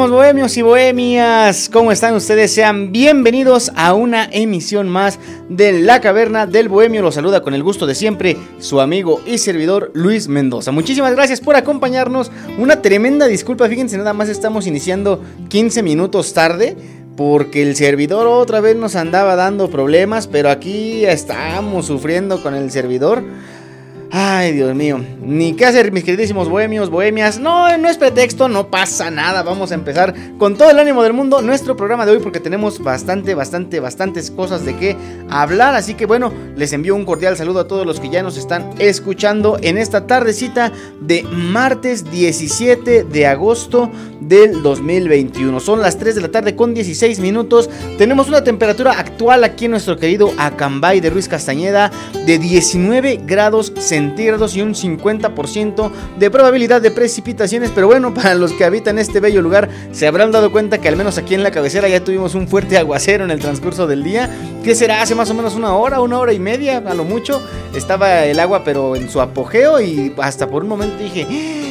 Queridísimos bohemios y bohemias, ¿cómo están ustedes? Sean bienvenidos a una emisión más de La Caverna del Bohemio. Los saluda con el gusto de siempre su amigo y servidor Luis Mendoza. Muchísimas gracias por acompañarnos. Una tremenda disculpa, fíjense, nada más estamos iniciando 15 minutos tarde porque el servidor otra vez nos andaba dando problemas, pero aquí estamos sufriendo con el servidor. Ay, Dios mío. Ni qué hacer, mis queridísimos bohemios, bohemias. No, no es pretexto, no pasa nada. Vamos a empezar con todo el ánimo del mundo nuestro programa de hoy porque tenemos bastante, bastante, bastantes cosas de qué hablar. Así que bueno, les envío un cordial saludo a todos los que ya nos están escuchando en esta tardecita de martes 17 de agosto del 2021. Son las 3 de la tarde con 16 minutos. Tenemos una temperatura actual aquí en nuestro querido Acambay de Ruiz Castañeda de 19 grados centígrados y un 50% de probabilidad de precipitaciones. Pero bueno, para los que habitan este bello lugar, se habrán dado cuenta que al menos aquí en la cabecera ya tuvimos un fuerte aguacero en el transcurso del día. que será? Hace más o menos una hora, una hora y media, a lo mucho. Estaba el agua, pero en su apogeo, y hasta por un momento dije.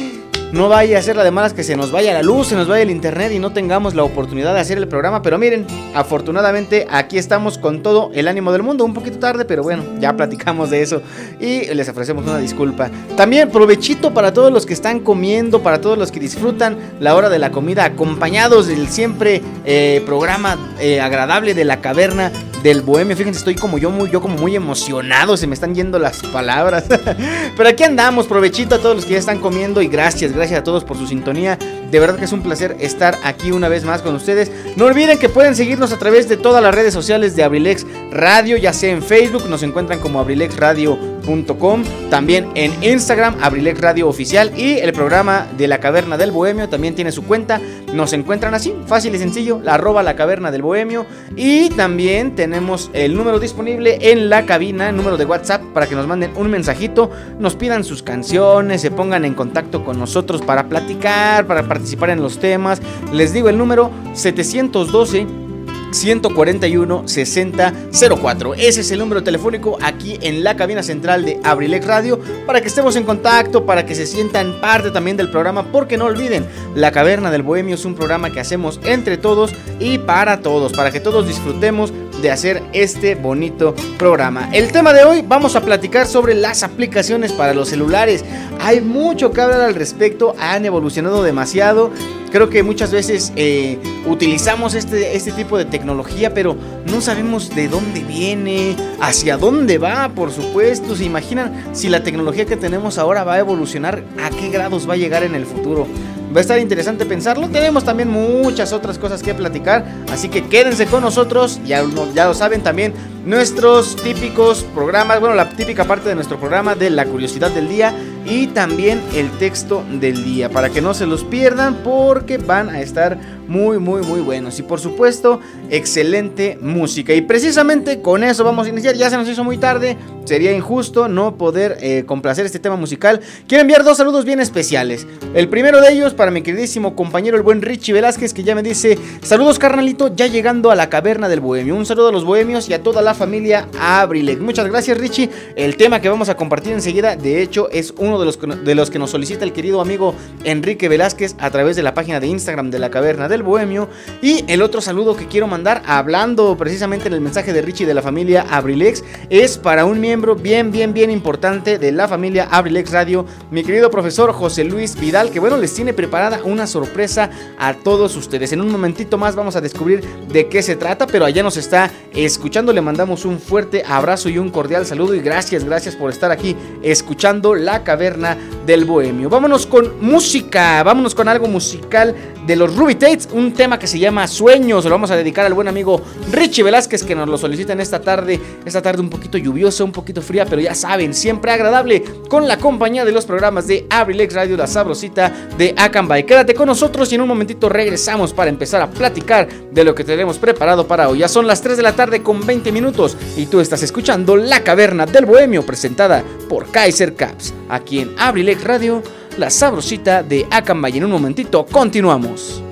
No vaya a ser la de malas que se nos vaya la luz, se nos vaya el internet y no tengamos la oportunidad de hacer el programa. Pero miren, afortunadamente aquí estamos con todo el ánimo del mundo. Un poquito tarde, pero bueno, ya platicamos de eso. Y les ofrecemos una disculpa. También provechito para todos los que están comiendo, para todos los que disfrutan la hora de la comida, acompañados del siempre eh, programa eh, agradable de la caverna del bohemio. Fíjense, estoy como yo, muy, yo como muy emocionado. Se me están yendo las palabras. Pero aquí andamos. Provechito a todos los que ya están comiendo. Y gracias, gracias a todos por su sintonía. De verdad que es un placer estar aquí una vez más con ustedes. No olviden que pueden seguirnos a través de todas las redes sociales de Abrilex Radio, ya sea en Facebook, nos encuentran como abrilexradio.com, también en Instagram, Abrilex Radio Oficial y el programa de la Caverna del Bohemio también tiene su cuenta. Nos encuentran así, fácil y sencillo, la arroba la Caverna del Bohemio. Y también tenemos el número disponible en la cabina, el número de WhatsApp, para que nos manden un mensajito, nos pidan sus canciones, se pongan en contacto con nosotros para platicar, para participar en los temas. Les digo el número 712 141 6004. Ese es el número telefónico aquí en la cabina central de Abrilex Radio para que estemos en contacto, para que se sientan parte también del programa, porque no olviden, La Caverna del Bohemio es un programa que hacemos entre todos y para todos, para que todos disfrutemos de hacer este bonito programa. El tema de hoy vamos a platicar sobre las aplicaciones para los celulares. Hay mucho que hablar al respecto, han evolucionado demasiado. Creo que muchas veces eh, utilizamos este, este tipo de tecnología, pero no sabemos de dónde viene, hacia dónde va, por supuesto. ¿Se imaginan si la tecnología que tenemos ahora va a evolucionar? ¿A qué grados va a llegar en el futuro? Va a estar interesante pensarlo. Tenemos también muchas otras cosas que platicar. Así que quédense con nosotros. Ya, ya lo saben también. Nuestros típicos programas. Bueno, la típica parte de nuestro programa de la curiosidad del día. y también el texto del día para que no se los pierdan porque van a estar muy muy muy buenos. Y por supuesto excelente música. Y precisamente con eso vamos a iniciar. Ya se nos hizo muy tarde. Sería injusto no poder eh, complacer este tema musical. Quiero enviar dos saludos bien especiales. El primero de ellos para mi queridísimo compañero el buen Richie Velázquez que ya me dice saludos carnalito ya llegando a la caverna del bohemio un saludo a los bohemios y a toda la familia Abrilex. Muchas gracias Richie. El tema que vamos a compartir enseguida de hecho es uno de los, de los que nos solicita el querido amigo Enrique Velázquez a través de la página de Instagram de la caverna del bohemio. Y el otro saludo que quiero mandar hablando precisamente en el mensaje de Richie de la familia Abrilex es para un miembro bien bien bien importante de la familia Abrilex Radio mi querido profesor José Luis Vidal que bueno les tiene preparada una sorpresa a todos ustedes. En un momentito más vamos a descubrir de qué se trata pero allá nos está escuchando. Le mandamos un fuerte abrazo y un cordial saludo y gracias gracias por estar aquí escuchando la caverna del bohemio. Vámonos con música vámonos con algo musical de los Ruby Tates, un tema que se llama Sueños. Lo vamos a dedicar al buen amigo Richie Velázquez que nos lo solicita en esta tarde, esta tarde un poquito lluviosa, un poquito fría, pero ya saben, siempre agradable con la compañía de los programas de Abrilex Radio, la sabrosita de Acambay. Quédate con nosotros y en un momentito regresamos para empezar a platicar de lo que tenemos preparado para hoy. Ya son las 3 de la tarde con 20 minutos y tú estás escuchando La Caverna del Bohemio presentada por Kaiser Caps, aquí en Abrilex Radio la sabrosita de Acambay. En un momentito continuamos.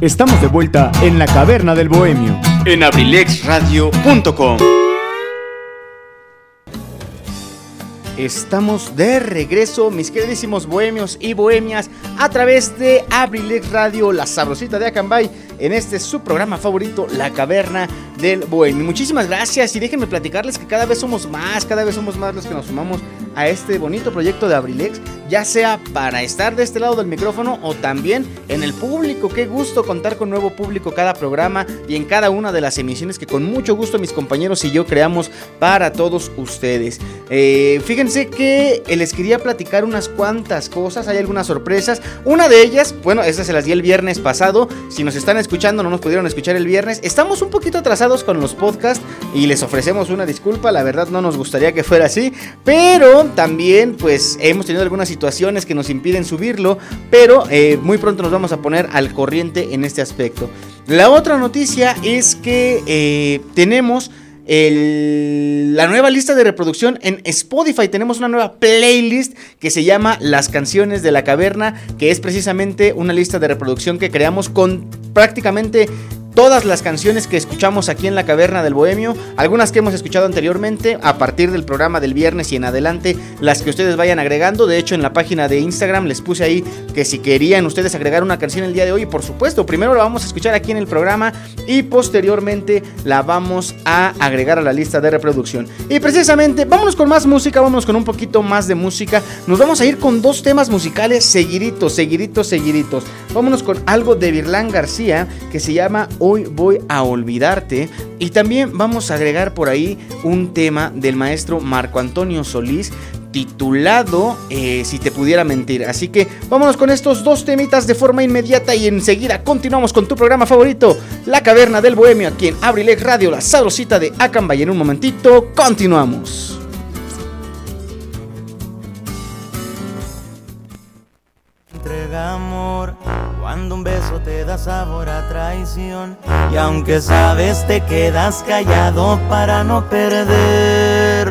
Estamos de vuelta en la caverna del bohemio en abrilexradio.com. Estamos de regreso, mis queridísimos bohemios y bohemias, a través de Abrilex Radio, la sabrosita de Acambay, en este su programa favorito, La Caverna del Bohemio. Muchísimas gracias y déjenme platicarles que cada vez somos más, cada vez somos más los que nos sumamos a este bonito proyecto de Abrilex, ya sea para estar de este lado del micrófono o también en el público. Qué gusto contar con nuevo público cada programa y en cada una de las emisiones que con mucho gusto mis compañeros y yo creamos para todos ustedes. Eh, fíjense que les quería platicar unas cuantas cosas, hay algunas sorpresas. Una de ellas, bueno, esta se las di el viernes pasado. Si nos están escuchando, no nos pudieron escuchar el viernes. Estamos un poquito atrasados con los podcasts y les ofrecemos una disculpa. La verdad no nos gustaría que fuera así, pero también pues hemos tenido algunas situaciones que nos impiden subirlo, pero eh, muy pronto nos vamos a poner al corriente en este aspecto. La otra noticia es que eh, tenemos... la nueva lista de reproducción en Spotify. Tenemos una nueva playlist que se llama Las canciones de la caverna, que es precisamente una lista de reproducción que creamos con prácticamente todas las canciones que escuchamos aquí en la Caverna del Bohemio, algunas que hemos escuchado anteriormente, a partir del programa del viernes y en adelante, las que ustedes vayan agregando. De hecho, en la página de Instagram les puse ahí que si querían ustedes agregar una canción el día de hoy, por supuesto, primero la vamos a escuchar aquí en el programa y posteriormente la vamos a agregar a la lista de reproducción. Y precisamente, vámonos con más música, vámonos con un poquito más de música. Nos vamos a ir con dos temas musicales seguiditos, seguiditos, seguiditos. Vámonos con algo de Virlán García que se llama Hoy voy a olvidarte. Y también vamos a agregar por ahí un tema del maestro Marco Antonio Solís titulado eh, Si te pudiera mentir. Así que vámonos con estos dos temitas de forma inmediata y enseguida continuamos con tu programa favorito, La Caverna del Bohemio, aquí en Abrilex Radio, la sabrosita de Acamba. Y en un momentito continuamos. Entrega amor cuando un beso te da sabor a traición y aunque sabes te quedas callado para no perderla.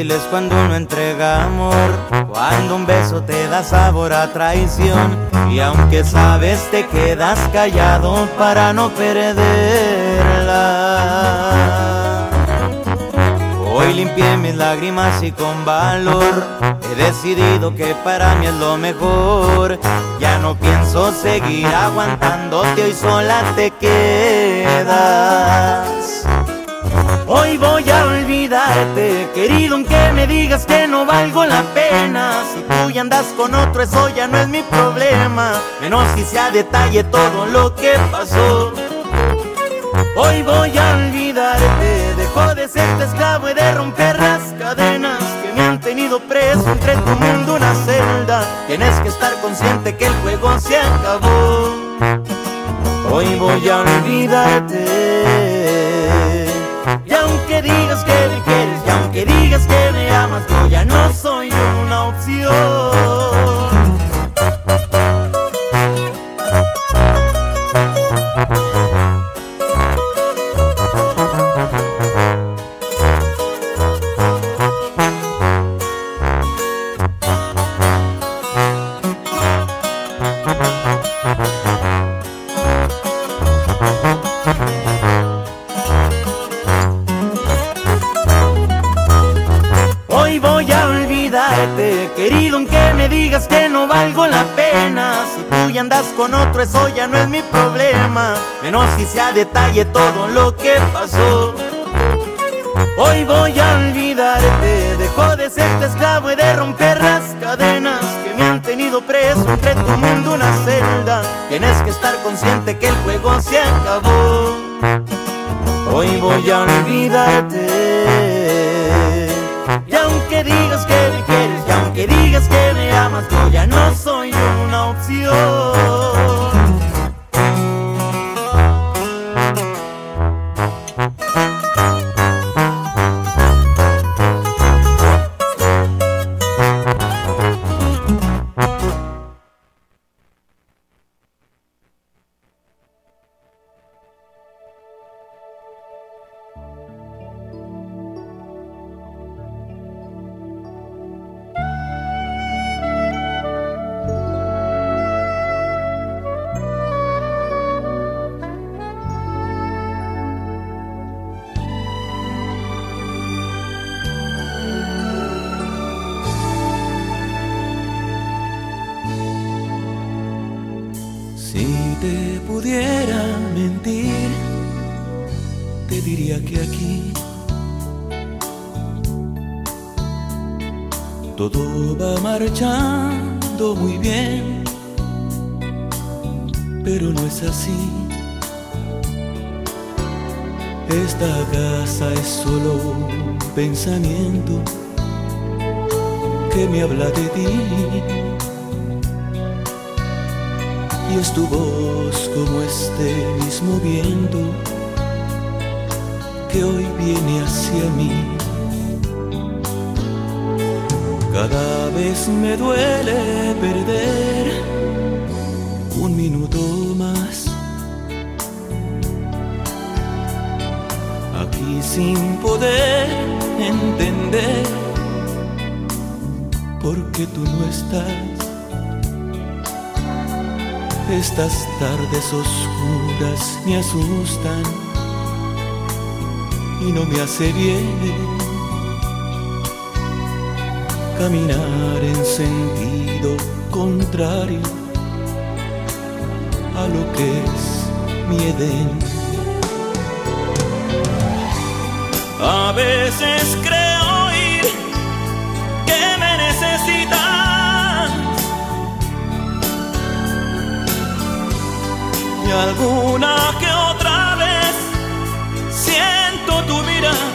Es cuando uno entrega amor, cuando un beso te da sabor a traición y aunque sabes te quedas callado para no perderla. Hoy limpié mis lágrimas y con valor he decidido que para mí es lo mejor. Ya no pienso seguir aguantándote, hoy sola te quedas. Hoy voy a olvidarte, querido, aunque me digas que no valgo la pena. Si tú ya andas con otro, eso ya no es mi problema. Menos si se a detalle todo lo que pasó. Hoy voy a olvidarte, dejo de ser tu esclavo y de romper las cadenas que me han tenido preso entre tu mundo una celda. Tienes que estar consciente que el juego se acabó. Hoy voy a olvidarte. Y aunque digas que me quieres, y aunque digas que me amas, yo ya no soy una opción. A detalle todo lo que pasó. Hoy voy a olvidarte, dejo de ser esclavo y de romper las cadenas que me han tenido preso entre tu mundo una celda. Tienes que estar consciente que el juego se acabó. Hoy voy a olvidarte. Y aunque digas que me quieres, y aunque digas que me amas, yo ya no soy una opción. Hace bien caminar en sentido contrario a lo que es mi Edén. A veces creo ir que me necesitas y alguna que otra vez siento tu mirada.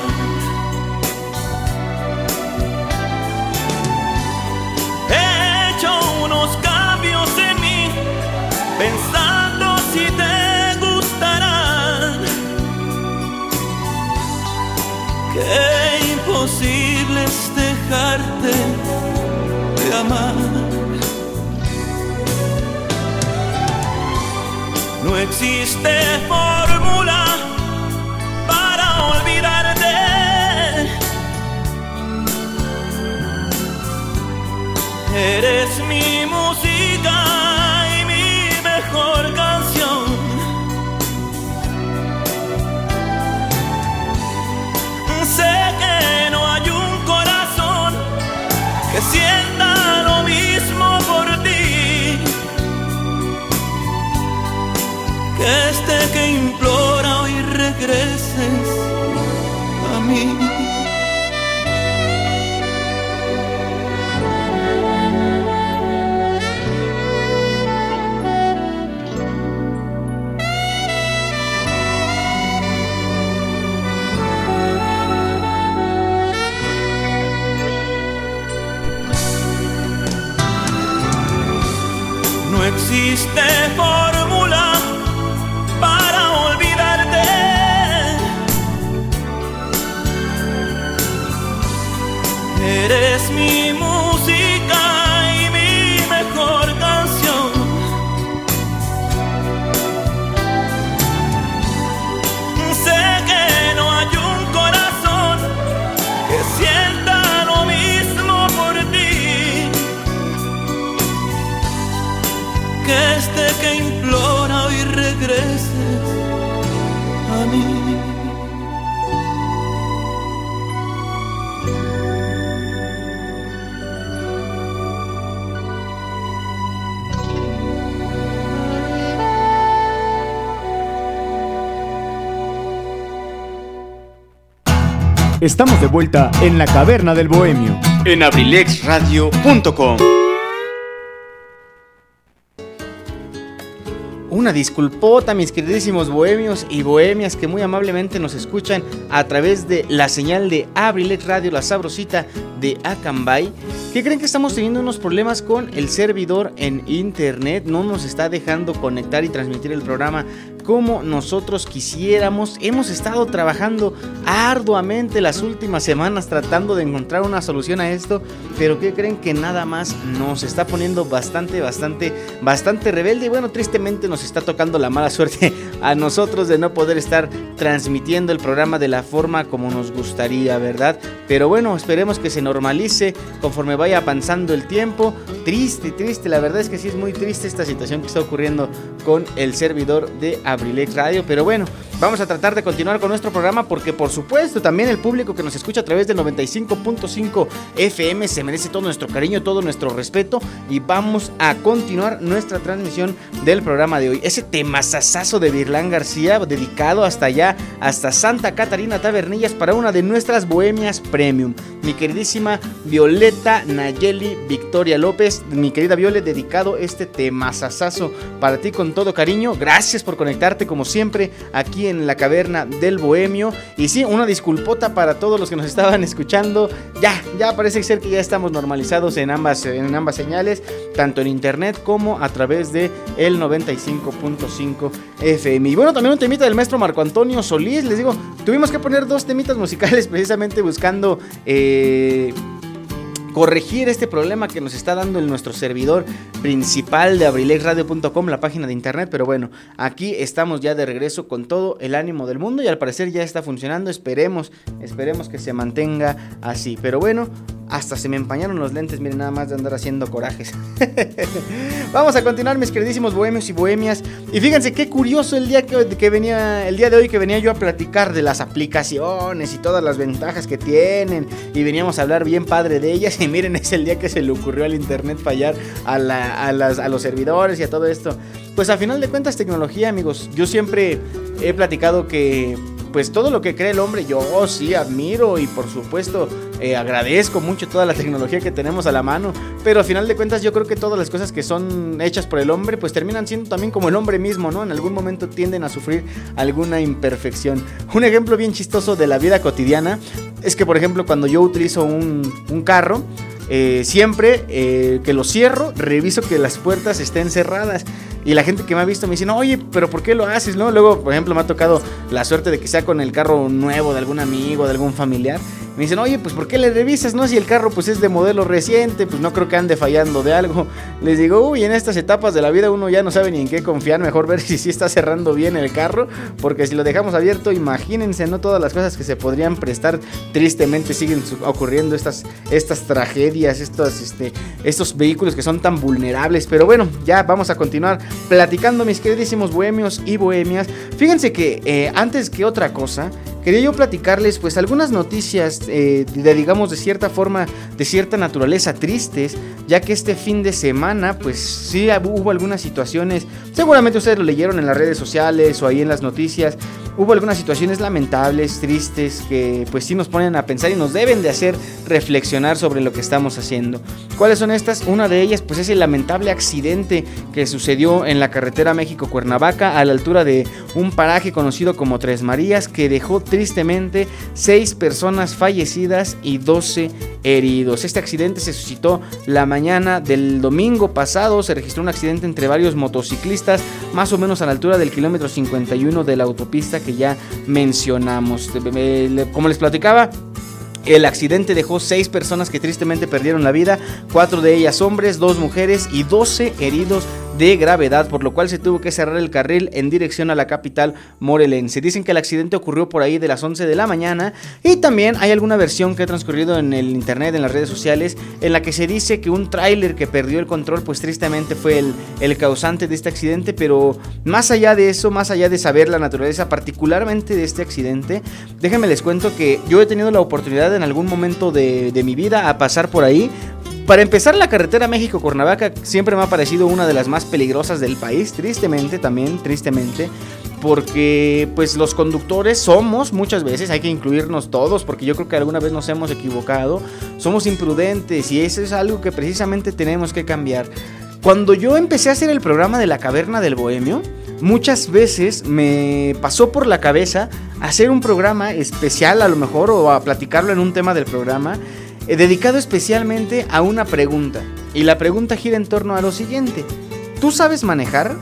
Qué imposible es dejarte de amar. No existe fórmula Estamos de vuelta en la caverna del bohemio. En abrilexradio.com. Una disculpota, mis queridísimos bohemios y bohemias que muy amablemente nos escuchan a través de la señal de Abrilex Radio, la sabrosita de Acambay. ¿Qué creen que estamos teniendo unos problemas con el servidor en internet? No nos está dejando conectar y transmitir el programa como nosotros quisiéramos. Hemos estado trabajando arduamente las últimas semanas tratando de encontrar una solución a esto, pero ¿qué creen que nada más nos está poniendo bastante, bastante, bastante rebelde? Y bueno, tristemente nos está tocando la mala suerte a nosotros de no poder estar transmitiendo el programa de la forma como nos gustaría, ¿verdad? Pero bueno, esperemos que se normalice conforme vaya avanzando el tiempo. Triste, triste, la verdad es que sí es muy triste esta situación que está ocurriendo con el servidor de Abrilex Radio, pero bueno, vamos a tratar de continuar con nuestro programa porque por supuesto también el público que nos escucha a través del 95.5 FM se merece todo nuestro cariño, todo nuestro respeto y vamos a continuar nuestra transmisión del programa de hoy. Ese temazazazo de Virlán García dedicado hasta allá, hasta Santa Catarina Tabernillas para una de nuestras bohemias premium. Mi queridísima Violeta Nayeli Victoria López, mi querida Viole, dedicado este temazazazo para ti con todo cariño. Gracias por conectarte como siempre aquí en la caverna del Bohemio. Y sí, una disculpota para todos los que nos estaban escuchando. Ya, ya parece ser que ya estamos normalizados en ambas, en ambas señales, tanto en internet como a través de el 95.5 FM. Y bueno, también un temita del maestro Marco Antonio Solís. Les digo, tuvimos que poner dos temitas musicales precisamente buscando... Eh, corregir este problema que nos está dando en nuestro servidor principal de abrilexradio.com, la página de internet. Pero bueno, aquí estamos ya de regreso con todo el ánimo del mundo y al parecer ya está funcionando. Esperemos, esperemos que se mantenga así. Pero bueno, hasta se me empañaron los lentes, miren, nada más de andar haciendo corajes. Vamos a continuar, mis queridísimos bohemios y bohemias. Y fíjense qué curioso el día que, venía, el día de hoy que venía yo a platicar de las aplicaciones y todas las ventajas que tienen. Y veníamos a hablar bien padre de ellas. Y miren, es el día que se le ocurrió al internet fallar a los servidores y a todo esto. Pues a final de cuentas, tecnología, amigos. Yo siempre he platicado que pues todo lo que cree el hombre yo sí admiro y por supuesto eh, agradezco mucho toda la tecnología que tenemos a la mano, pero a final de cuentas yo creo que todas las cosas que son hechas por el hombre pues terminan siendo también como el hombre mismo, ¿no? En algún momento tienden a sufrir alguna imperfección. Un ejemplo bien chistoso de la vida cotidiana es que por ejemplo cuando yo utilizo un carro, eh, siempre eh, que lo cierro, reviso que las puertas estén cerradas. Y la gente que me ha visto me dice, oye, pero ¿por qué lo haces? ¿No? Luego, por ejemplo, me ha tocado la suerte de que sea con el carro nuevo de algún amigo, de algún familiar. Me dicen, oye, pues ¿por qué le revisas? No, si el carro pues es de modelo reciente, pues no creo que ande fallando de algo. Les digo, uy, en estas etapas de la vida uno ya no sabe ni en qué confiar, mejor ver si sí está cerrando bien el carro, porque si lo dejamos abierto, imagínense, ¿no? Todas las cosas que se podrían prestar, tristemente siguen ocurriendo estas, estas tragedias, estos, este, estos vehículos que son tan vulnerables. Pero bueno, ya vamos a continuar platicando, mis queridísimos bohemios y bohemias. Fíjense que eh, antes que otra cosa, quería yo platicarles pues algunas noticias eh, de digamos de cierta forma de cierta naturaleza tristes ya que este fin de semana pues sí hubo algunas situaciones. Seguramente ustedes lo leyeron en las redes sociales o ahí en las noticias hubo algunas situaciones lamentables, tristes, que pues sí nos ponen a pensar y nos deben de hacer reflexionar sobre lo que estamos haciendo. ¿Cuáles son estas? Una de ellas pues es el lamentable accidente que sucedió en la carretera México-Cuernavaca a la altura de un paraje conocido como Tres Marías que dejó tristemente seis personas fallecidas y 12 heridos. Este accidente se suscitó la mañana del domingo pasado, se registró un accidente entre varios motociclistas más o menos a la altura del kilómetro 51 de la autopista que ya mencionamos. Como les platicaba, el accidente dejó seis personas que tristemente perdieron la vida, cuatro de ellas hombres, dos mujeres y 12 heridos de gravedad, por lo cual se tuvo que cerrar el carril en dirección a la capital morelense. Dicen que el accidente ocurrió por ahí de las 11 de la mañana y también hay alguna versión que ha transcurrido en el internet, en las redes sociales, en la que se dice que un tráiler que perdió el control, pues tristemente fue el, el causante de este accidente, pero más allá de eso, más allá de saber la naturaleza particularmente de este accidente, déjenme les cuento que yo he tenido la oportunidad en algún momento de, de mi vida a pasar por ahí para empezar, la carretera México-Cuernavaca siempre me ha parecido una de las más peligrosas del país, tristemente también, tristemente, porque pues los conductores somos muchas veces, hay que incluirnos todos, porque yo creo que alguna vez nos hemos equivocado, somos imprudentes y eso es algo que precisamente tenemos que cambiar. Cuando yo empecé a hacer el programa de la caverna del bohemio, muchas veces me pasó por la cabeza hacer un programa especial a lo mejor o a platicarlo en un tema del programa dedicado especialmente a una pregunta. Y la pregunta gira en torno a lo siguiente. ¿Tú sabes manejar?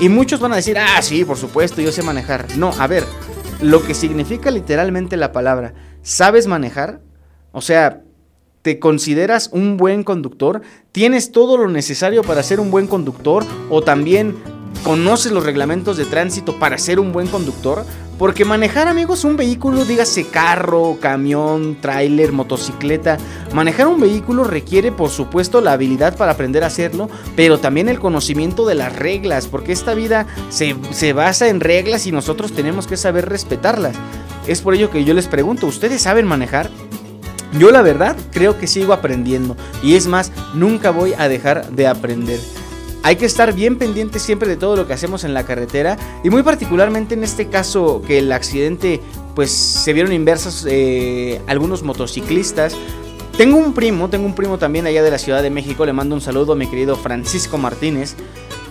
Y muchos van a decir, ah, sí, por supuesto, yo sé manejar. No, a ver, lo que significa literalmente la palabra, ¿sabes manejar? O sea, ¿te consideras un buen conductor? ¿Tienes todo lo necesario para ser un buen conductor? ¿O también conoces los reglamentos de tránsito para ser un buen conductor? Porque manejar, amigos, un vehículo, dígase carro, camión, tráiler, motocicleta, manejar un vehículo requiere, por supuesto, la habilidad para aprender a hacerlo, pero también el conocimiento de las reglas, porque esta vida se, se basa en reglas y nosotros tenemos que saber respetarlas. Es por ello que yo les pregunto, ¿ustedes saben manejar? Yo la verdad creo que sigo aprendiendo y es más, nunca voy a dejar de aprender. Hay que estar bien pendiente siempre de todo lo que hacemos en la carretera y muy particularmente en este caso que el accidente pues se vieron inversas eh, algunos motociclistas. Tengo un primo, tengo un primo también allá de la Ciudad de México, le mando un saludo a mi querido Francisco Martínez.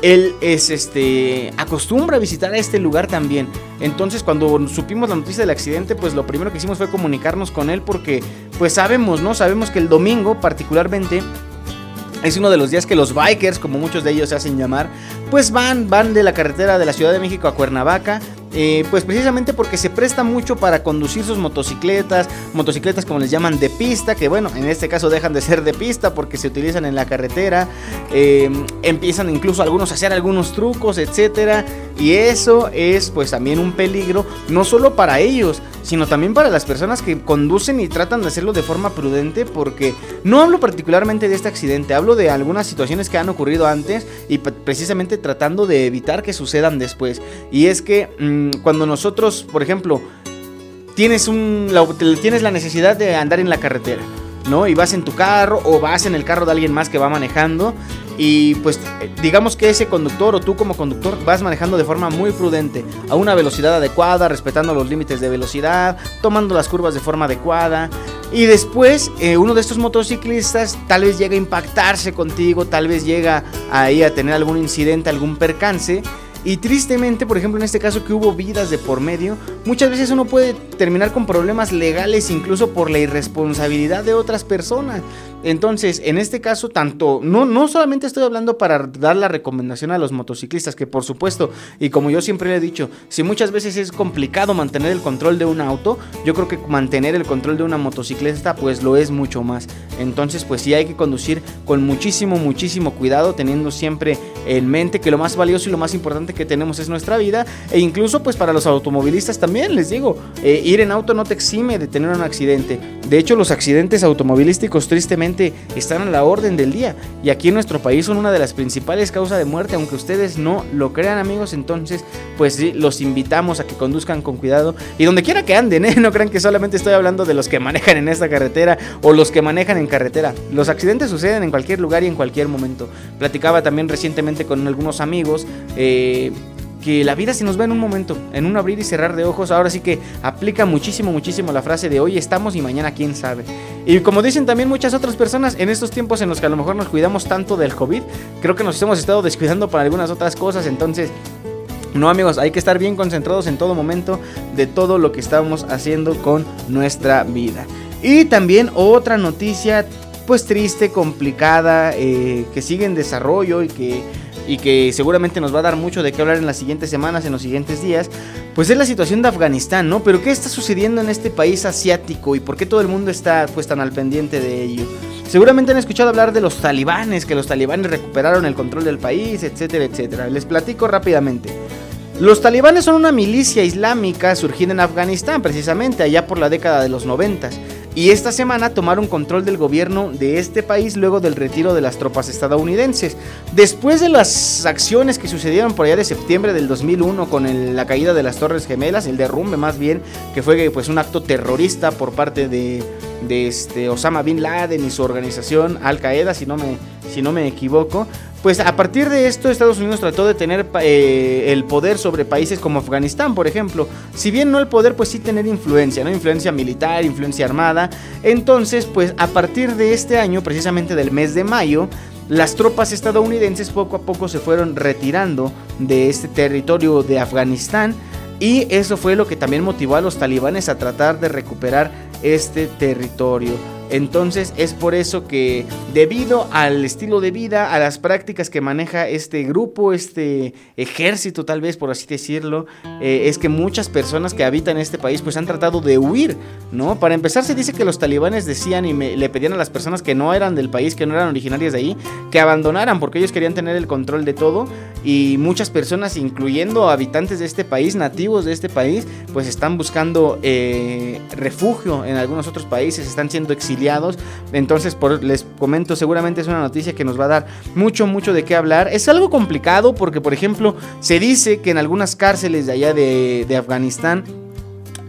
Él es este acostumbra a visitar este lugar también. Entonces, cuando supimos la noticia del accidente, pues lo primero que hicimos fue comunicarnos con él porque pues sabemos, ¿no? Sabemos que el domingo particularmente es uno de los días que los bikers, como muchos de ellos se hacen llamar, pues van, van de la carretera de la Ciudad de México a Cuernavaca. Eh, pues precisamente porque se presta mucho para conducir sus motocicletas, motocicletas como les llaman de pista, que bueno, en este caso dejan de ser de pista porque se utilizan en la carretera, eh, empiezan incluso algunos a hacer algunos trucos, etcétera, y eso es pues también un peligro, no solo para ellos, sino también para las personas que conducen y tratan de hacerlo de forma prudente, porque no hablo particularmente de este accidente, hablo de algunas situaciones que han ocurrido antes y precisamente tratando de evitar que sucedan después. Y es que cuando nosotros, por ejemplo, tienes, un, tienes la necesidad de andar en la carretera, ¿no? Y vas en tu carro o vas en el carro de alguien más que va manejando y pues digamos que ese conductor o tú como conductor vas manejando de forma muy prudente, a una velocidad adecuada, respetando los límites de velocidad, tomando las curvas de forma adecuada. Y después eh, uno de estos motociclistas tal vez llega a impactarse contigo, tal vez llega ahí a tener algún incidente, algún percance. Y tristemente, por ejemplo, en este caso que hubo vidas de por medio, muchas veces uno puede terminar con problemas legales incluso por la irresponsabilidad de otras personas. Entonces, en este caso, tanto, no, no solamente estoy hablando para dar la recomendación a los motociclistas, que por supuesto, y como yo siempre le he dicho, si muchas veces es complicado mantener el control de un auto, yo creo que mantener el control de una motocicleta, pues lo es mucho más. Entonces, pues sí hay que conducir con muchísimo, muchísimo cuidado, teniendo siempre en mente que lo más valioso y lo más importante que tenemos es nuestra vida, e incluso pues para los automovilistas también, les digo, eh, ir en auto no te exime de tener un accidente. De hecho, los accidentes automovilísticos tristemente están a la orden del día y aquí en nuestro país son una de las principales causas de muerte, aunque ustedes no lo crean amigos, entonces pues sí, los invitamos a que conduzcan con cuidado y donde quiera que anden, ¿eh? no crean que solamente estoy hablando de los que manejan en esta carretera o los que manejan en carretera, los accidentes suceden en cualquier lugar y en cualquier momento. Platicaba también recientemente con algunos amigos, eh, que la vida se nos va en un momento, en un abrir y cerrar de ojos. Ahora sí que aplica muchísimo, muchísimo la frase de hoy estamos y mañana quién sabe. Y como dicen también muchas otras personas, en estos tiempos en los que a lo mejor nos cuidamos tanto del COVID, creo que nos hemos estado descuidando para algunas otras cosas. Entonces, no amigos, hay que estar bien concentrados en todo momento de todo lo que estamos haciendo con nuestra vida. Y también otra noticia pues triste, complicada, eh, que sigue en desarrollo y que y que seguramente nos va a dar mucho de qué hablar en las siguientes semanas, en los siguientes días, pues es la situación de Afganistán, ¿no? Pero ¿qué está sucediendo en este país asiático y por qué todo el mundo está pues tan al pendiente de ello? Seguramente han escuchado hablar de los talibanes, que los talibanes recuperaron el control del país, etcétera, etcétera. Les platico rápidamente. Los talibanes son una milicia islámica surgida en Afganistán, precisamente allá por la década de los noventas y esta semana tomaron control del gobierno de este país luego del retiro de las tropas estadounidenses. Después de las acciones que sucedieron por allá de septiembre del 2001 con la caída de las Torres Gemelas, el derrumbe más bien, que fue pues un acto terrorista por parte de, de este Osama bin Laden y su organización Al Qaeda, si no me, si no me equivoco, pues a partir de esto Estados Unidos trató de tener eh, el poder sobre países como Afganistán, por ejemplo. Si bien no el poder, pues sí tener influencia, ¿no? Influencia militar, influencia armada. Entonces, pues a partir de este año, precisamente del mes de mayo, las tropas estadounidenses poco a poco se fueron retirando de este territorio de Afganistán. Y eso fue lo que también motivó a los talibanes a tratar de recuperar este territorio. Entonces es por eso que debido al estilo de vida, a las prácticas que maneja este grupo, este ejército tal vez por así decirlo, eh, es que muchas personas que habitan este país pues han tratado de huir, ¿no? Para empezar se dice que los talibanes decían y le pedían a las personas que no eran del país, que no eran originarias de ahí, que abandonaran porque ellos querían tener el control de todo y muchas personas, incluyendo habitantes de este país, nativos de este país, pues están buscando eh, refugio en algunos otros países, están siendo exiliados. Entonces, por, les comento, seguramente es una noticia que nos va a dar mucho, mucho de qué hablar. Es algo complicado porque, por ejemplo, se dice que en algunas cárceles de allá de, de Afganistán,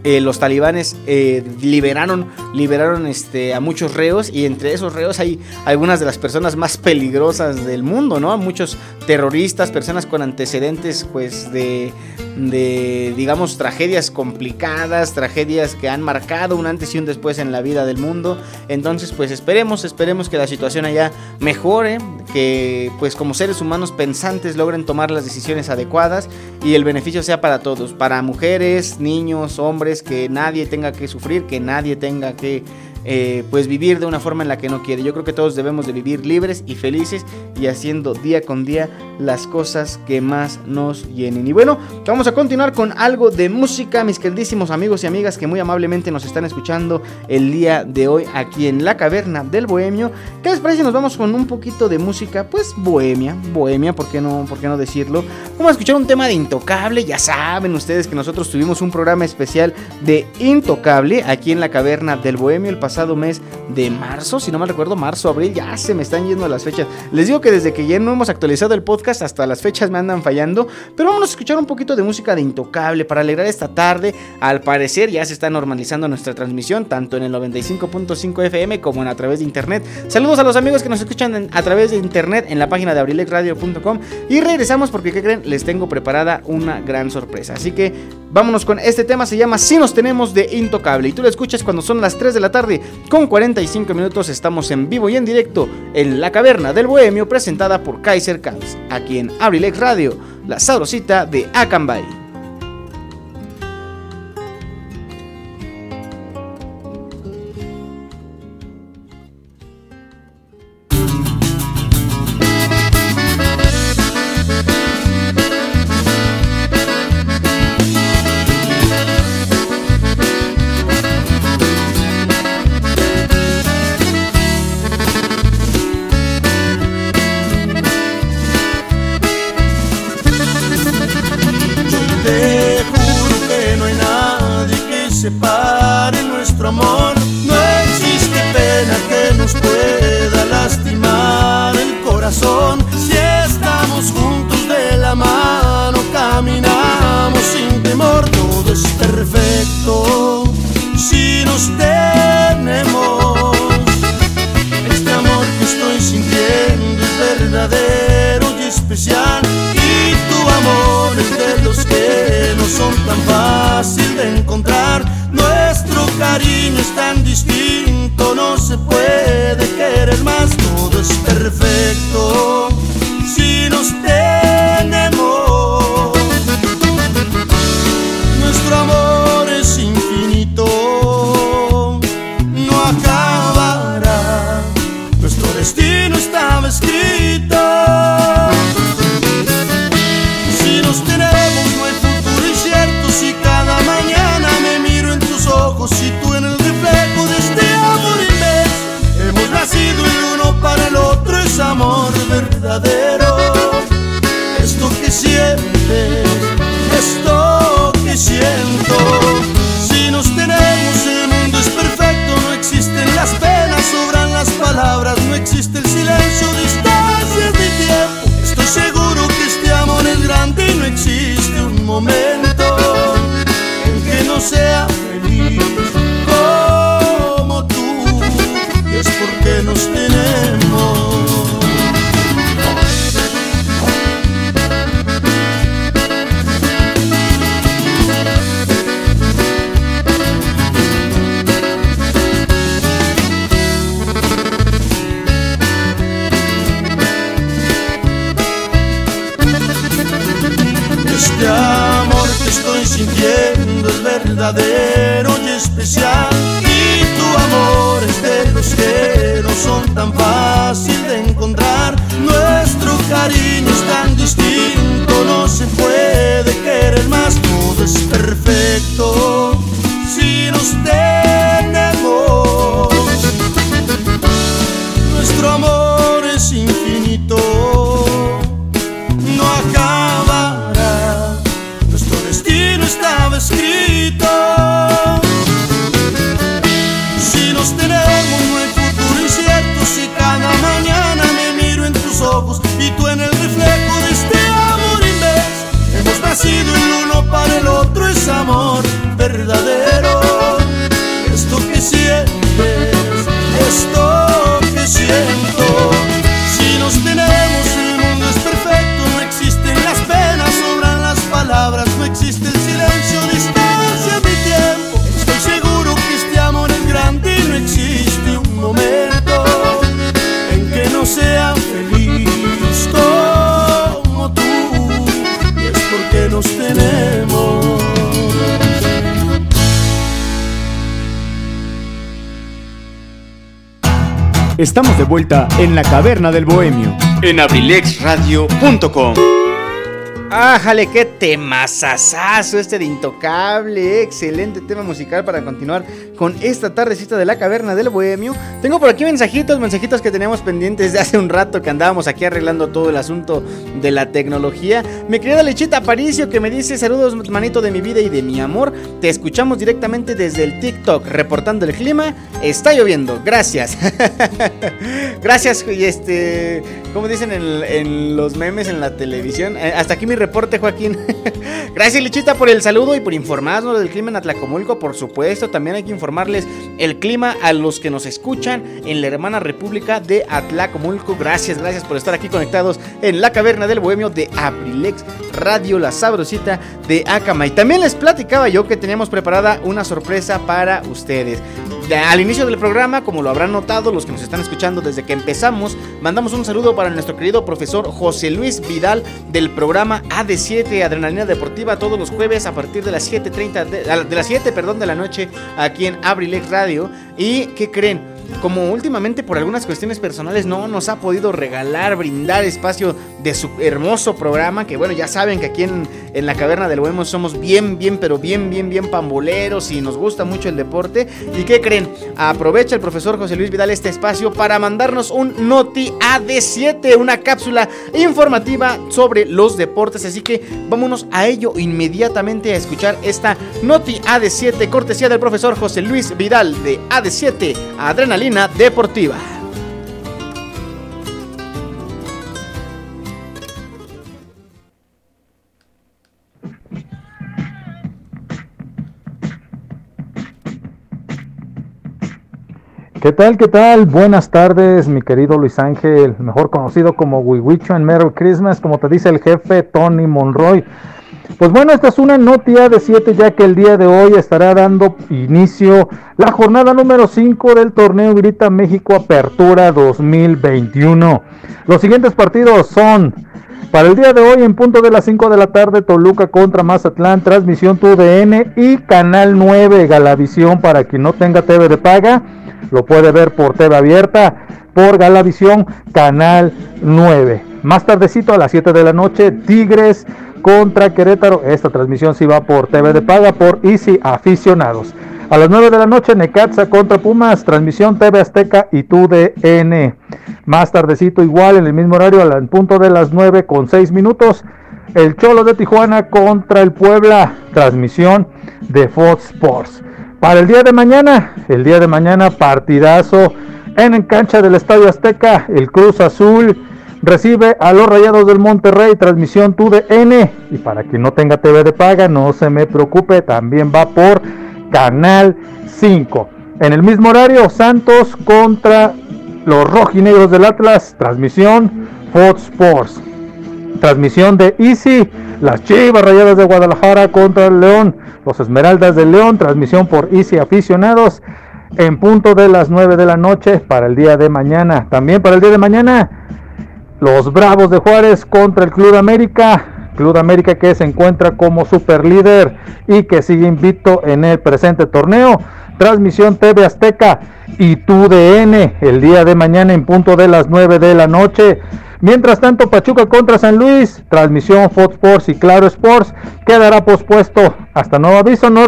eh, los talibanes eh, liberaron, liberaron este, a muchos reos y entre esos reos hay algunas de las personas más peligrosas del mundo, ¿no? Muchos terroristas, personas con antecedentes pues de, de digamos tragedias complicadas, tragedias que han marcado un antes y un después en la vida del mundo. Entonces pues esperemos, esperemos que la situación allá mejore, que pues como seres humanos pensantes logren tomar las decisiones adecuadas y el beneficio sea para todos, para mujeres, niños, hombres, que nadie tenga que sufrir, que nadie tenga que eh, pues vivir de una forma en la que no quiere. Yo creo que todos debemos de vivir libres y felices y haciendo día con día las cosas que más nos llenen. Y bueno, vamos a continuar con algo de música, mis queridísimos amigos y amigas que muy amablemente nos están escuchando el día de hoy aquí en la caverna del bohemio. ¿Qué les parece? Nos vamos con un poquito de música, pues bohemia, bohemia, ¿por qué no, por qué no decirlo? Vamos a escuchar un tema de Intocable, ya saben ustedes que nosotros tuvimos un programa especial de Intocable aquí en la caverna del bohemio el pasado mes de marzo, si no mal recuerdo, marzo, abril, ya se me están yendo las fechas. Les digo que desde que ya no hemos actualizado el podcast, hasta las fechas me andan fallando, pero vamos a escuchar un poquito de música de Intocable para alegrar esta tarde. Al parecer ya se está normalizando nuestra transmisión, tanto en el 95.5 FM como en a través de internet. Saludos a los amigos que nos escuchan a través de internet en la página de abrilexradio.com y regresamos porque, ¿qué creen? Les tengo preparada una gran sorpresa. Así que vámonos con este tema, se llama Si nos tenemos de Intocable y tú lo escuchas cuando son las 3 de la tarde con 45 minutos estamos en vivo y en directo en la caverna del Bohemio presentada por Kaiser Camps, aquí en Abrilex Radio, la sabrosita de Acambay. Verdadero y especial en la caverna del bohemio. En abrilexradio.com. ¡Ájale, qué temazazazo este de Intocable! Excelente tema musical para continuar con esta tardecita de la caverna del bohemio. Tengo por aquí mensajitos, mensajitos que teníamos pendientes de hace un rato que andábamos aquí arreglando todo el asunto de la tecnología. Mi querida Lechita Aparicio que me dice saludos manito de mi vida y de mi amor. Te escuchamos directamente desde el TikTok reportando el clima. Está lloviendo, gracias. gracias, y este, como dicen en, los memes en la televisión. Eh, hasta aquí mi reporte, Joaquín. Gracias, Lichita, por el saludo y por informarnos del clima en Atlacomulco. Por supuesto, también hay que informarles el clima a los que nos escuchan en la hermana República de Atlacomulco. Gracias, gracias por estar aquí conectados en la caverna del bohemio de Abrilex Radio, la sabrosita de Acama. Y también les platicaba yo que teníamos preparada una sorpresa para ustedes. Al inicio del programa, como lo habrán notado los que nos están escuchando desde que empezamos, mandamos un saludo para nuestro querido profesor José Luis Vidal del programa AD7 Adrenalina Deportiva todos los jueves a partir de las 7:30 de, de, las 7, perdón, de la noche aquí en Abrilex Radio. ¿Y qué creen? Como últimamente por algunas cuestiones personales no nos ha podido regalar, brindar espacio de su hermoso programa, que bueno, ya saben que aquí en, en la Caverna del Bohemio somos bien, bien, pero bien, bien, bien pamboleros y nos gusta mucho el deporte. ¿Y qué creen? Aprovecha el profesor José Luis Vidal este espacio para mandarnos un Noti AD7, una cápsula informativa sobre los deportes, así que vámonos a ello inmediatamente a escuchar esta Noti AD7, cortesía del profesor José Luis Vidal de AD7, Adrenalina Deportiva. ¿Qué tal? ¿Qué tal? Buenas tardes, mi querido Luis Ángel, mejor conocido como Wiwicho en Merry Christmas, como te dice el jefe Tony Monroy. Pues bueno, esta es una notia de 7 ya que el día de hoy estará dando inicio la jornada número 5 del torneo Grita México Apertura 2021. Los siguientes partidos son para el día de hoy en punto de las 5 de la tarde Toluca contra Mazatlán, transmisión TUDN y Canal 9 Galavisión para quien no tenga TV de paga, lo puede ver por TV abierta por Galavisión Canal 9. Más tardecito a las 7 de la noche Tigres contra Querétaro. Esta transmisión sí va por TV de paga por Easy Aficionados. A las 9 de la noche Necaxa contra Pumas, transmisión TV Azteca y TUDN. Más tardecito igual en el mismo horario al punto de las 9 con 6 minutos. El Cholo de Tijuana contra el Puebla, transmisión de Fox Sports. Para el día de mañana, el día de mañana partidazo en cancha del Estadio Azteca, el Cruz Azul recibe a los Rayados del Monterrey, transmisión TUDN. Y para quien no tenga TV de paga, no se me preocupe, también va por Canal 5. En el mismo horario, Santos contra los rojinegros del Atlas, transmisión Fox Sports. Transmisión de Easy, las Chivas Rayadas de Guadalajara contra el León, los Esmeraldas del León, transmisión por Easy Aficionados en punto de las 9 de la noche para el día de mañana. También para el día de mañana, los Bravos de Juárez contra el Club América. Club América que se encuentra como super líder y que sigue invicto en el presente torneo. transmisión TV Azteca y TUDN el día de mañana en punto de las 9 de la noche. Mientras tanto, Pachuca contra San Luis, transmisión Fox Sports y Claro Sports quedará pospuesto hasta nuevo aviso. No,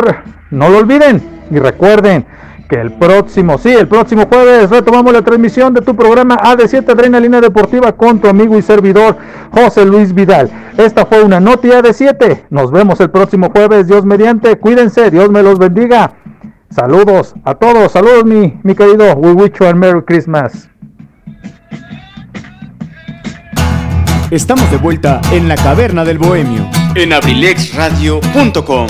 no lo olviden y recuerden que el próximo, sí, el próximo jueves retomamos la transmisión de tu programa AD7 Adrenalina Deportiva con tu amigo y servidor José Luis Vidal. Esta fue una noti AD7. Nos vemos el próximo jueves, Dios mediante. Cuídense, Dios me los bendiga. Saludos a todos, saludos mi, mi querido We wish you a Merry Christmas. Estamos de vuelta en la caverna del bohemio. En abrilexradio.com.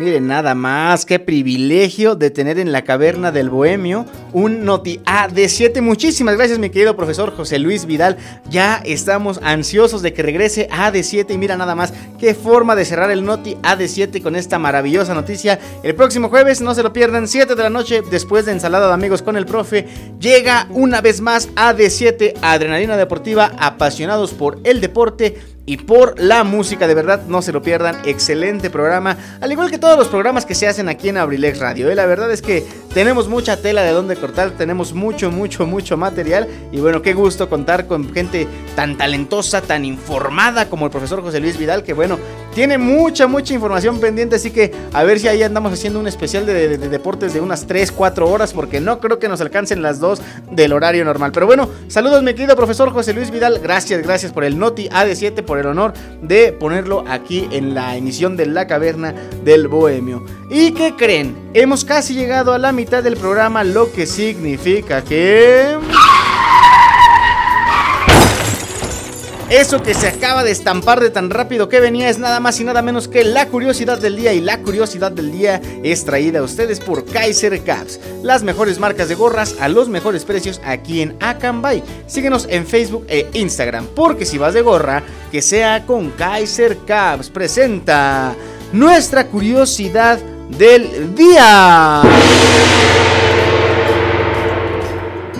Miren, nada más, qué privilegio de tener en la caverna del Bohemio un Noti AD7. Muchísimas gracias, mi querido profesor José Luis Vidal. Ya estamos ansiosos de que regrese AD7. Y mira, nada más, qué forma de cerrar el Noti AD7 con esta maravillosa noticia. El próximo jueves, no se lo pierdan, 7 de la noche, después de ensalada de amigos con el profe, llega una vez más AD7, Adrenalina Deportiva, apasionados por el deporte y por la música. De verdad, no se lo pierdan. Excelente programa. Al igual que todos los programas que se hacen aquí en Abrilex Radio. ¿eh? La verdad es que tenemos mucha tela de donde cortar. Tenemos mucho, mucho, mucho material. Y bueno, qué gusto contar con gente tan talentosa, tan informada como el profesor José Luis Vidal. Que bueno, tiene mucha, mucha información pendiente. Así que a ver si ahí andamos haciendo un especial de, de- de deportes de unas 3, 4 horas. Porque no creo que nos alcancen las 2 del horario normal. Pero bueno, saludos, mi querido profesor José Luis Vidal. Gracias, gracias por el Noti AD7, por el honor de ponerlo aquí en la emisión de La Caverna del Bohemio. ¿Y qué creen? Hemos casi llegado a la mitad del programa, lo que significa que... Eso que se acaba de estampar de tan rápido que venía es nada más y nada menos que la curiosidad del día y la curiosidad del día es traída a ustedes por Kaiser Caps, las mejores marcas de gorras a los mejores precios aquí en Acambay. Síguenos en Facebook e Instagram, porque si vas de gorra, que sea con Kaiser Caps. Presenta nuestra curiosidad del día.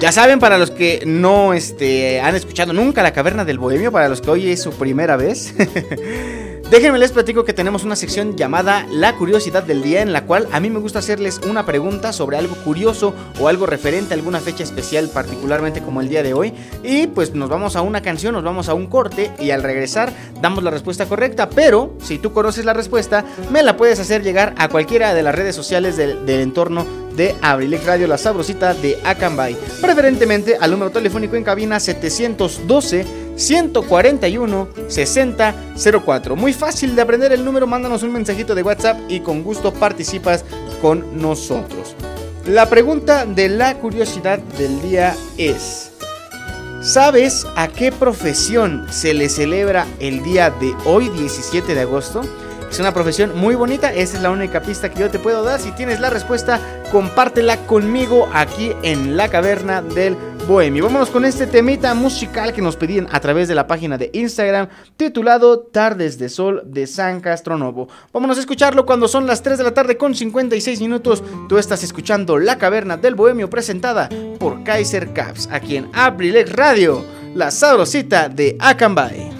Ya saben, para los que no este, han escuchado nunca la caverna del bohemio, para los que hoy es su primera vez, déjenme les platico que tenemos una sección llamada La curiosidad del día, en la cual a mí me gusta hacerles una pregunta sobre algo curioso o algo referente a alguna fecha especial, particularmente como el día de hoy. Y pues nos vamos a una canción, nos vamos a un corte y al regresar damos la respuesta correcta. Pero si tú conoces la respuesta, me la puedes hacer llegar a cualquiera de las redes sociales del, entorno de Abrilex Radio, la sabrosita de Acambay. Preferentemente al número telefónico en cabina 712 141 6004. Muy fácil de aprender el número, mándanos un mensajito de WhatsApp y con gusto participas con nosotros. La pregunta de la curiosidad del día es: ¿Sabes a qué profesión se le celebra el día de hoy, 17 de agosto? Es una profesión muy bonita, esa es la única pista que yo te puedo dar. Si tienes la respuesta, compártela conmigo aquí en la caverna del Bohemio. Vámonos con este temita musical que nos pedían a través de la página de Instagram titulado Tardes de Sol de San Castronovo. Vámonos a escucharlo cuando son las 3 de la tarde con 56 minutos. Tú estás escuchando La Caverna del Bohemio presentada por Kaiser Caps aquí en Abrilex Radio, la sabrosita de Acambay.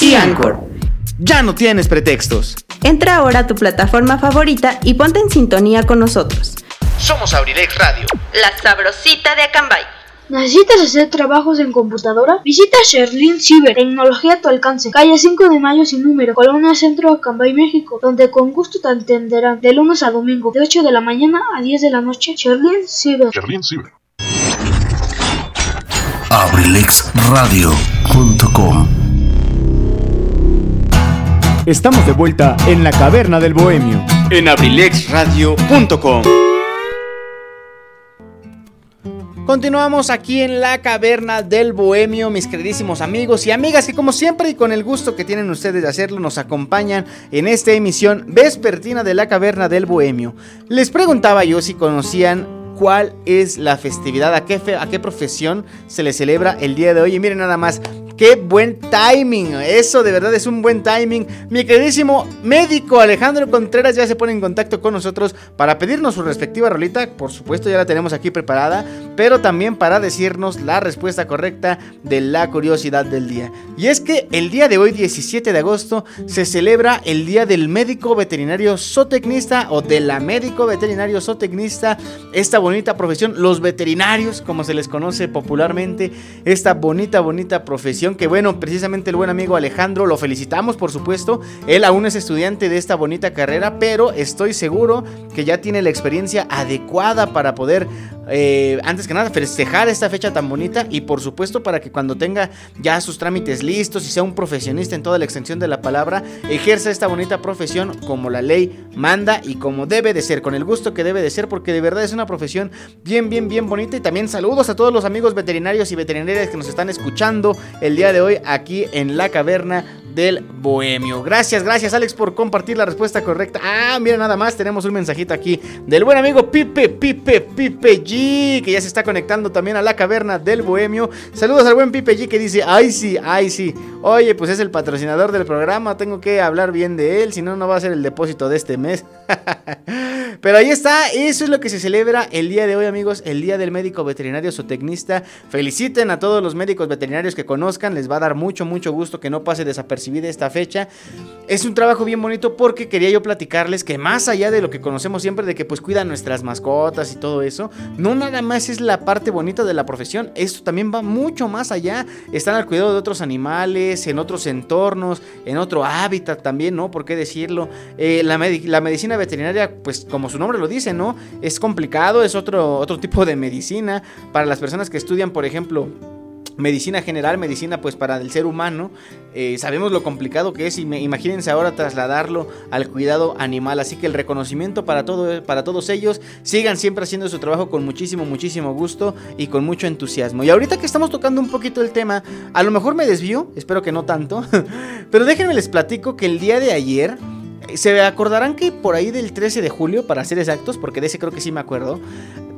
y Anchor. Ya no tienes pretextos. Entra ahora a tu plataforma favorita y ponte en sintonía con nosotros. Somos Abrilex Radio. La sabrosita de Acambay. ¿Necesitas hacer trabajos en computadora? Visita Sherlin Cyber, tecnología a tu alcance, calle 5 de Mayo sin número, Colonia Centro, Acambay, México, donde con gusto te atenderán de lunes a domingo, de 8 de la mañana a 10 de la noche. Sherlin Cyber. abrilexradio.com Estamos de vuelta en la caverna del bohemio. En abrilexradio.com. Continuamos aquí en la caverna del bohemio, mis queridísimos amigos y amigas que como siempre y con el gusto que tienen ustedes de hacerlo nos acompañan en esta emisión vespertina de la caverna del bohemio. Les preguntaba yo si conocían cuál es la festividad, a qué, a qué profesión se le celebra el día de hoy. Y miren nada más, Qué buen timing. Eso de verdad es un buen timing. Mi queridísimo médico Alejandro Contreras ya se pone en contacto con nosotros para pedirnos su respectiva rolita. Por supuesto, ya la tenemos aquí preparada. Pero también para decirnos la respuesta correcta de la curiosidad del día. Y es que el día de hoy, 17 de agosto, se celebra el Día del Médico Veterinario Zootecnista o de la Médico Veterinario Zootecnista. Esta bonita profesión, los veterinarios, como se les conoce popularmente. Esta bonita, bonita profesión que bueno, precisamente el buen amigo Alejandro lo felicitamos por supuesto, él aún es estudiante de esta bonita carrera, pero estoy seguro que ya tiene la experiencia adecuada para poder eh, antes que nada, festejar esta fecha tan bonita y por supuesto para que cuando tenga ya sus trámites listos y sea un profesionista en toda la extensión de la palabra, ejerza esta bonita profesión como la ley manda y como debe de ser, con el gusto que debe de ser, porque de verdad es una profesión bien, bien, bien bonita. Y también saludos a todos los amigos veterinarios y veterinarias que nos están escuchando el día de hoy aquí en la caverna del Bohemio. Gracias, gracias Alex por compartir la respuesta correcta. Ah, mira nada más, tenemos un mensajito aquí del buen amigo Pipe, Pipe, Pipe G, que ya se está conectando también a la caverna del Bohemio. Saludos al buen Pipe G que dice, ay sí, ay sí. Oye, pues es el patrocinador del programa, tengo que hablar bien de él, si no, no va a ser el depósito de este mes. Pero ahí está, eso es lo que se celebra el día de hoy, amigos, el Día del Médico Veterinario Zootecnista. Feliciten a todos los médicos veterinarios que conozcan, les va a dar mucho, mucho gusto que no pase desapercibida esta fecha. Es un trabajo bien bonito porque quería yo platicarles que más allá de lo que conocemos siempre de que pues cuidan nuestras mascotas y todo eso, no nada más es la parte bonita de la profesión, esto también va mucho más allá. Están al cuidado de otros animales, en otros entornos, en otro hábitat también, ¿no? ¿Por qué decirlo? Eh, la, la medicina veterinaria, pues como su nombre lo dice, ¿no? Es complicado, es otro, otro tipo de medicina. Para las personas que estudian, por ejemplo, medicina general, medicina pues para el ser humano, eh, sabemos lo complicado que es y imagínense ahora trasladarlo al cuidado animal, así que el reconocimiento para, todo, para todos ellos, sigan siempre haciendo su trabajo con muchísimo, muchísimo gusto y con mucho entusiasmo. Y ahorita que estamos tocando un poquito el tema, a lo mejor me desvío, espero que no tanto, pero déjenme les platico que el día de ayer se acordarán que por ahí del 13 de julio, para ser exactos, porque de ese creo que sí me acuerdo,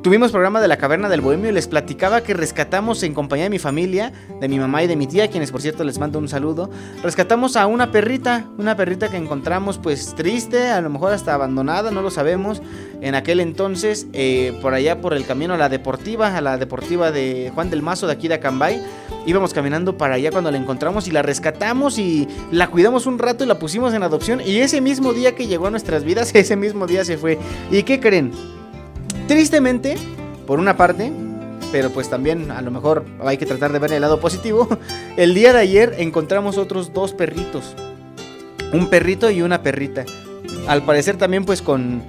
tuvimos programa de la Caverna del Bohemio y les platicaba que rescatamos en compañía de mi familia, de mi mamá y de mi tía, quienes por cierto les mando un saludo, rescatamos a una perrita, una perrita que encontramos pues triste, a lo mejor hasta abandonada, no lo sabemos, en aquel entonces, eh, por allá por el camino a la deportiva, a la deportiva de Juan del Mazo de aquí de Acambay íbamos caminando para allá cuando la encontramos y la rescatamos y la cuidamos un rato y la pusimos en adopción. Y ese mismo día que llegó a nuestras vidas, ese mismo día se fue. ¿Y qué creen? Tristemente, por una parte, pero pues también a lo mejor hay que tratar de ver el lado positivo. El día de ayer encontramos otros dos perritos. Un perrito y una perrita. Al parecer también pues con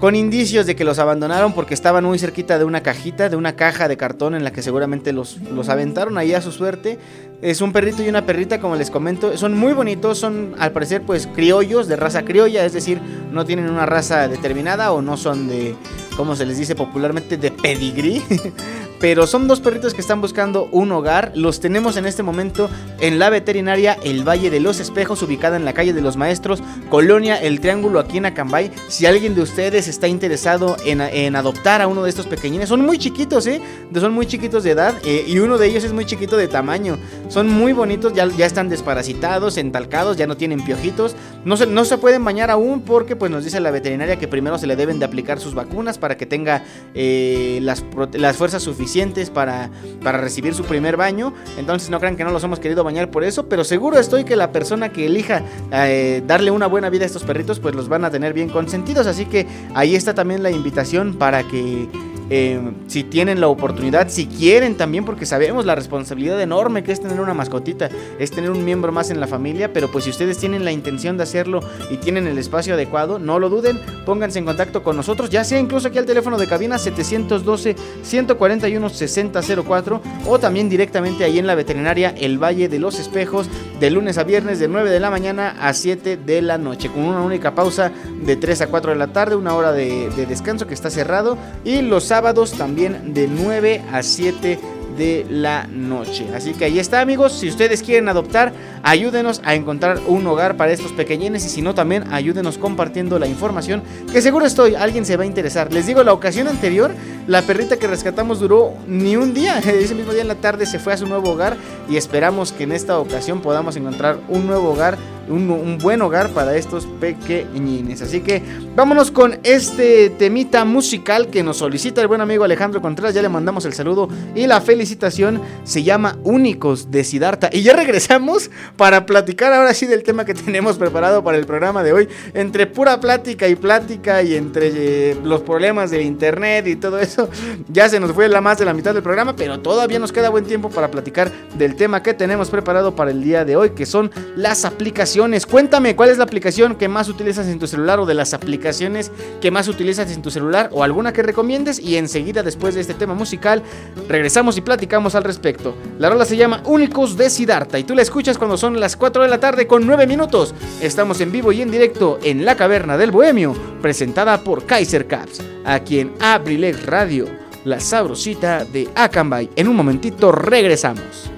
con indicios de que los abandonaron porque estaban muy cerquita de una cajita, de una caja de cartón en la que seguramente los, los aventaron ahí a su suerte. Es un perrito y una perrita, como les comento. Son muy bonitos, son al parecer pues criollos, de raza criolla, es decir, no tienen una raza determinada o no son de, como se les dice popularmente, de pedigrí. Pero son dos perritos que están buscando un hogar. Los tenemos en este momento en la veterinaria El Valle de los Espejos, ubicada en la calle de los Maestros, Colonia El Triángulo, aquí en Acambay. Si alguien de ustedes está interesado en, adoptar a uno de estos pequeñines, son muy chiquitos, ¿eh? Son muy chiquitos de edad eh, y uno de ellos es muy chiquito de tamaño. Son muy bonitos, ya, están desparasitados, entalcados, ya no tienen piojitos. No se, no se pueden bañar aún porque pues nos dice la veterinaria que primero se le deben de aplicar sus vacunas para que tenga eh, las, las fuerzas suficientes para, para recibir su primer baño. Entonces no crean que no los hemos querido bañar por eso, pero seguro estoy que la persona que elija eh, darle una buena vida a estos perritos, pues los van a tener bien consentidos. Así que ahí está también la invitación para que eh, si tienen la oportunidad, si quieren también, porque sabemos la responsabilidad enorme que es tener una mascotita, es tener un miembro más en la familia, pero pues si ustedes tienen la intención de hacerlo y tienen el espacio adecuado, no lo duden, pónganse en contacto con nosotros, ya sea incluso aquí al teléfono de cabina 712-141-6004 o también directamente ahí en la veterinaria El Valle de los Espejos, de lunes a viernes de 9 de la mañana a 7 de la noche, con una única pausa de 3 a 4 de la tarde, una hora de, de descanso que está cerrado y los sábados sábados también de 9 a 7 de la noche. Así que ahí está amigos, si ustedes quieren adoptar, ayúdenos a encontrar un hogar para estos pequeñines y si no también ayúdenos compartiendo la información que seguro estoy, alguien se va a interesar. Les digo, la ocasión anterior, la perrita que rescatamos duró ni un día, ese mismo día en la tarde se fue a su nuevo hogar y esperamos que en esta ocasión podamos encontrar un nuevo hogar un, buen hogar para estos pequeñines. Así que vámonos con este temita musical que nos solicita el buen amigo Alejandro Contreras. Ya le mandamos el saludo y la felicitación. Se llama Únicos de Sidarta. Y ya regresamos para platicar ahora sí del tema que tenemos preparado para el programa de hoy. Entre pura plática y plática y entre eh, los problemas del internet y todo eso, ya se nos fue la más de la mitad del programa, pero todavía nos queda buen tiempo para platicar del tema que tenemos preparado para el día de hoy, que son las aplicaciones Cuéntame cuál es la aplicación que más utilizas en tu celular o de las aplicaciones que más utilizas en tu celular o alguna que recomiendes y enseguida después de este tema musical regresamos y platicamos al respecto. La rola se llama Únicos de Sidarta y tú la escuchas cuando son las 4 de la tarde con 9 minutos. Estamos en vivo y en directo en La Caverna del Bohemio, presentada por Kaiser Caps, aquí en Abrilex Radio, la sabrosita de Akanbay. En un momentito regresamos.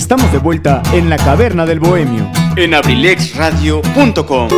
Estamos de vuelta en la caverna del bohemio. En abrilexradio.com.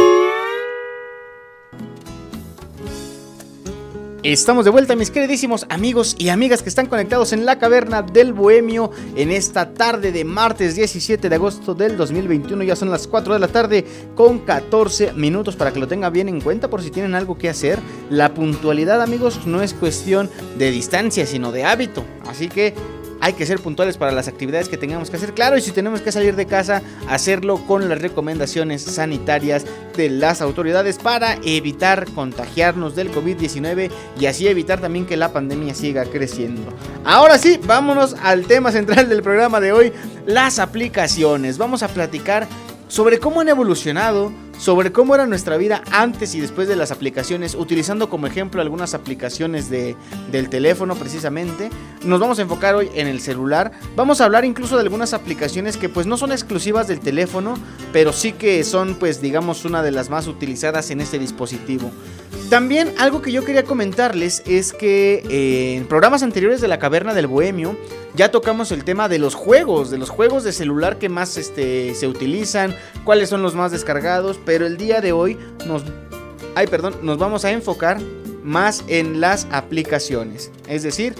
Estamos de vuelta, mis queridísimos amigos y amigas que están conectados en la caverna del Bohemio en esta tarde de martes 17 de agosto del 2021. Ya son las 4 de la tarde con 14 minutos para que lo tengan bien en cuenta por si tienen algo que hacer. La puntualidad, amigos, no es cuestión de distancia, sino de hábito. Así que hay que ser puntuales para las actividades que tengamos que hacer. Claro, y si tenemos que salir de casa, hacerlo con las recomendaciones sanitarias de las autoridades para evitar contagiarnos del COVID-19 y así evitar también que la pandemia siga creciendo. Ahora sí, vámonos al tema central del programa de hoy, las aplicaciones. Vamos a platicar sobre cómo han evolucionado, sobre cómo era nuestra vida antes y después de las aplicaciones, utilizando como ejemplo algunas aplicaciones de, del teléfono precisamente. Nos vamos a enfocar hoy en el celular. Vamos a hablar incluso de algunas aplicaciones que pues no son exclusivas del teléfono, pero sí que son pues digamos una de las más utilizadas en este dispositivo. También algo que yo quería comentarles es que eh, en programas anteriores de la Caverna del Bohemio ya tocamos el tema de los juegos, de los juegos de celular que más este, se utilizan, cuáles son los más descargados, pero el día de hoy nos, ay, perdón, nos vamos a enfocar más en las aplicaciones, es decir,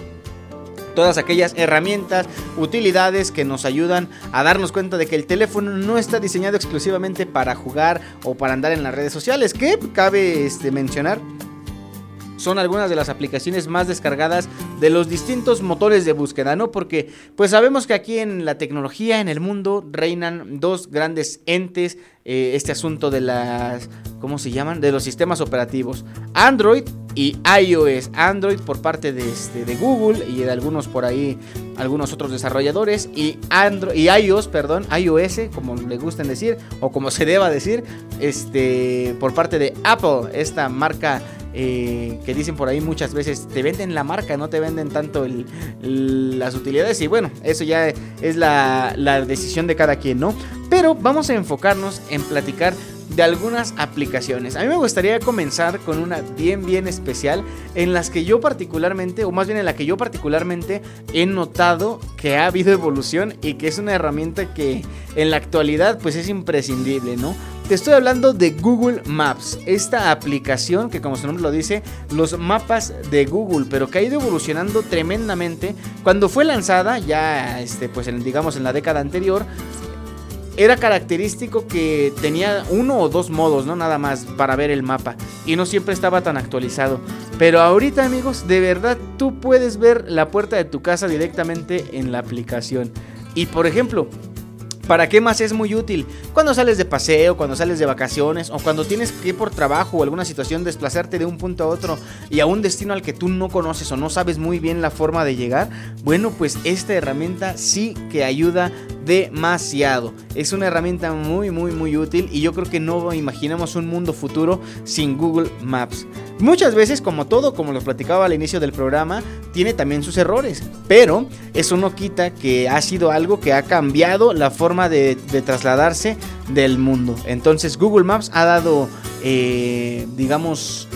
todas aquellas herramientas, utilidades que nos ayudan a darnos cuenta de que el teléfono no está diseñado exclusivamente para jugar o para andar en las redes sociales, que cabe este, mencionar son algunas de las aplicaciones más descargadas de los distintos motores de búsqueda, ¿no? Porque pues sabemos que aquí en la tecnología, en el mundo, reinan dos grandes entes, eh, este asunto de las, ¿cómo se llaman? De los sistemas operativos, Android y iOS. Android por parte de, este, de Google y de algunos por ahí, algunos otros desarrolladores, y, Android, y iOS, perdón, iOS, como le gusten decir, o como se deba decir, este, por parte de Apple, esta marca eh, que dicen por ahí muchas veces, te venden la marca, no te venden tanto las utilidades. Y bueno, eso ya es la, la decisión de cada quien, ¿no? Pero vamos a enfocarnos en platicar de algunas aplicaciones. A mí me gustaría comenzar con una bien bien especial en las que yo particularmente, o más bien en la que yo particularmente he notado que ha habido evolución y que es una herramienta que en la actualidad pues es imprescindible, ¿no? Te estoy hablando de Google Maps, esta aplicación que como su nombre lo dice, los mapas de Google, pero que ha ido evolucionando tremendamente. Cuando fue lanzada, ya este, pues digamos en la década anterior, era característico que tenía uno o dos modos, no nada más, para ver el mapa. Y no siempre estaba tan actualizado. Pero ahorita amigos, de verdad tú puedes ver la puerta de tu casa directamente en la aplicación. Y por ejemplo, ¿Para qué más es muy útil? Cuando sales de paseo, cuando sales de vacaciones o cuando tienes que ir por trabajo o alguna situación desplazarte de un punto a otro y a un destino al que tú no conoces o no sabes muy bien la forma de llegar, bueno, pues esta herramienta sí que ayuda demasiado. Es una herramienta muy muy muy útil y yo creo que no imaginamos un mundo futuro sin Google Maps. Muchas veces, como todo, como lo platicaba al inicio del programa, tiene también sus errores, pero eso no quita que ha sido algo que ha cambiado la forma de, trasladarse del mundo. Entonces Google Maps ha dado, eh, digamos,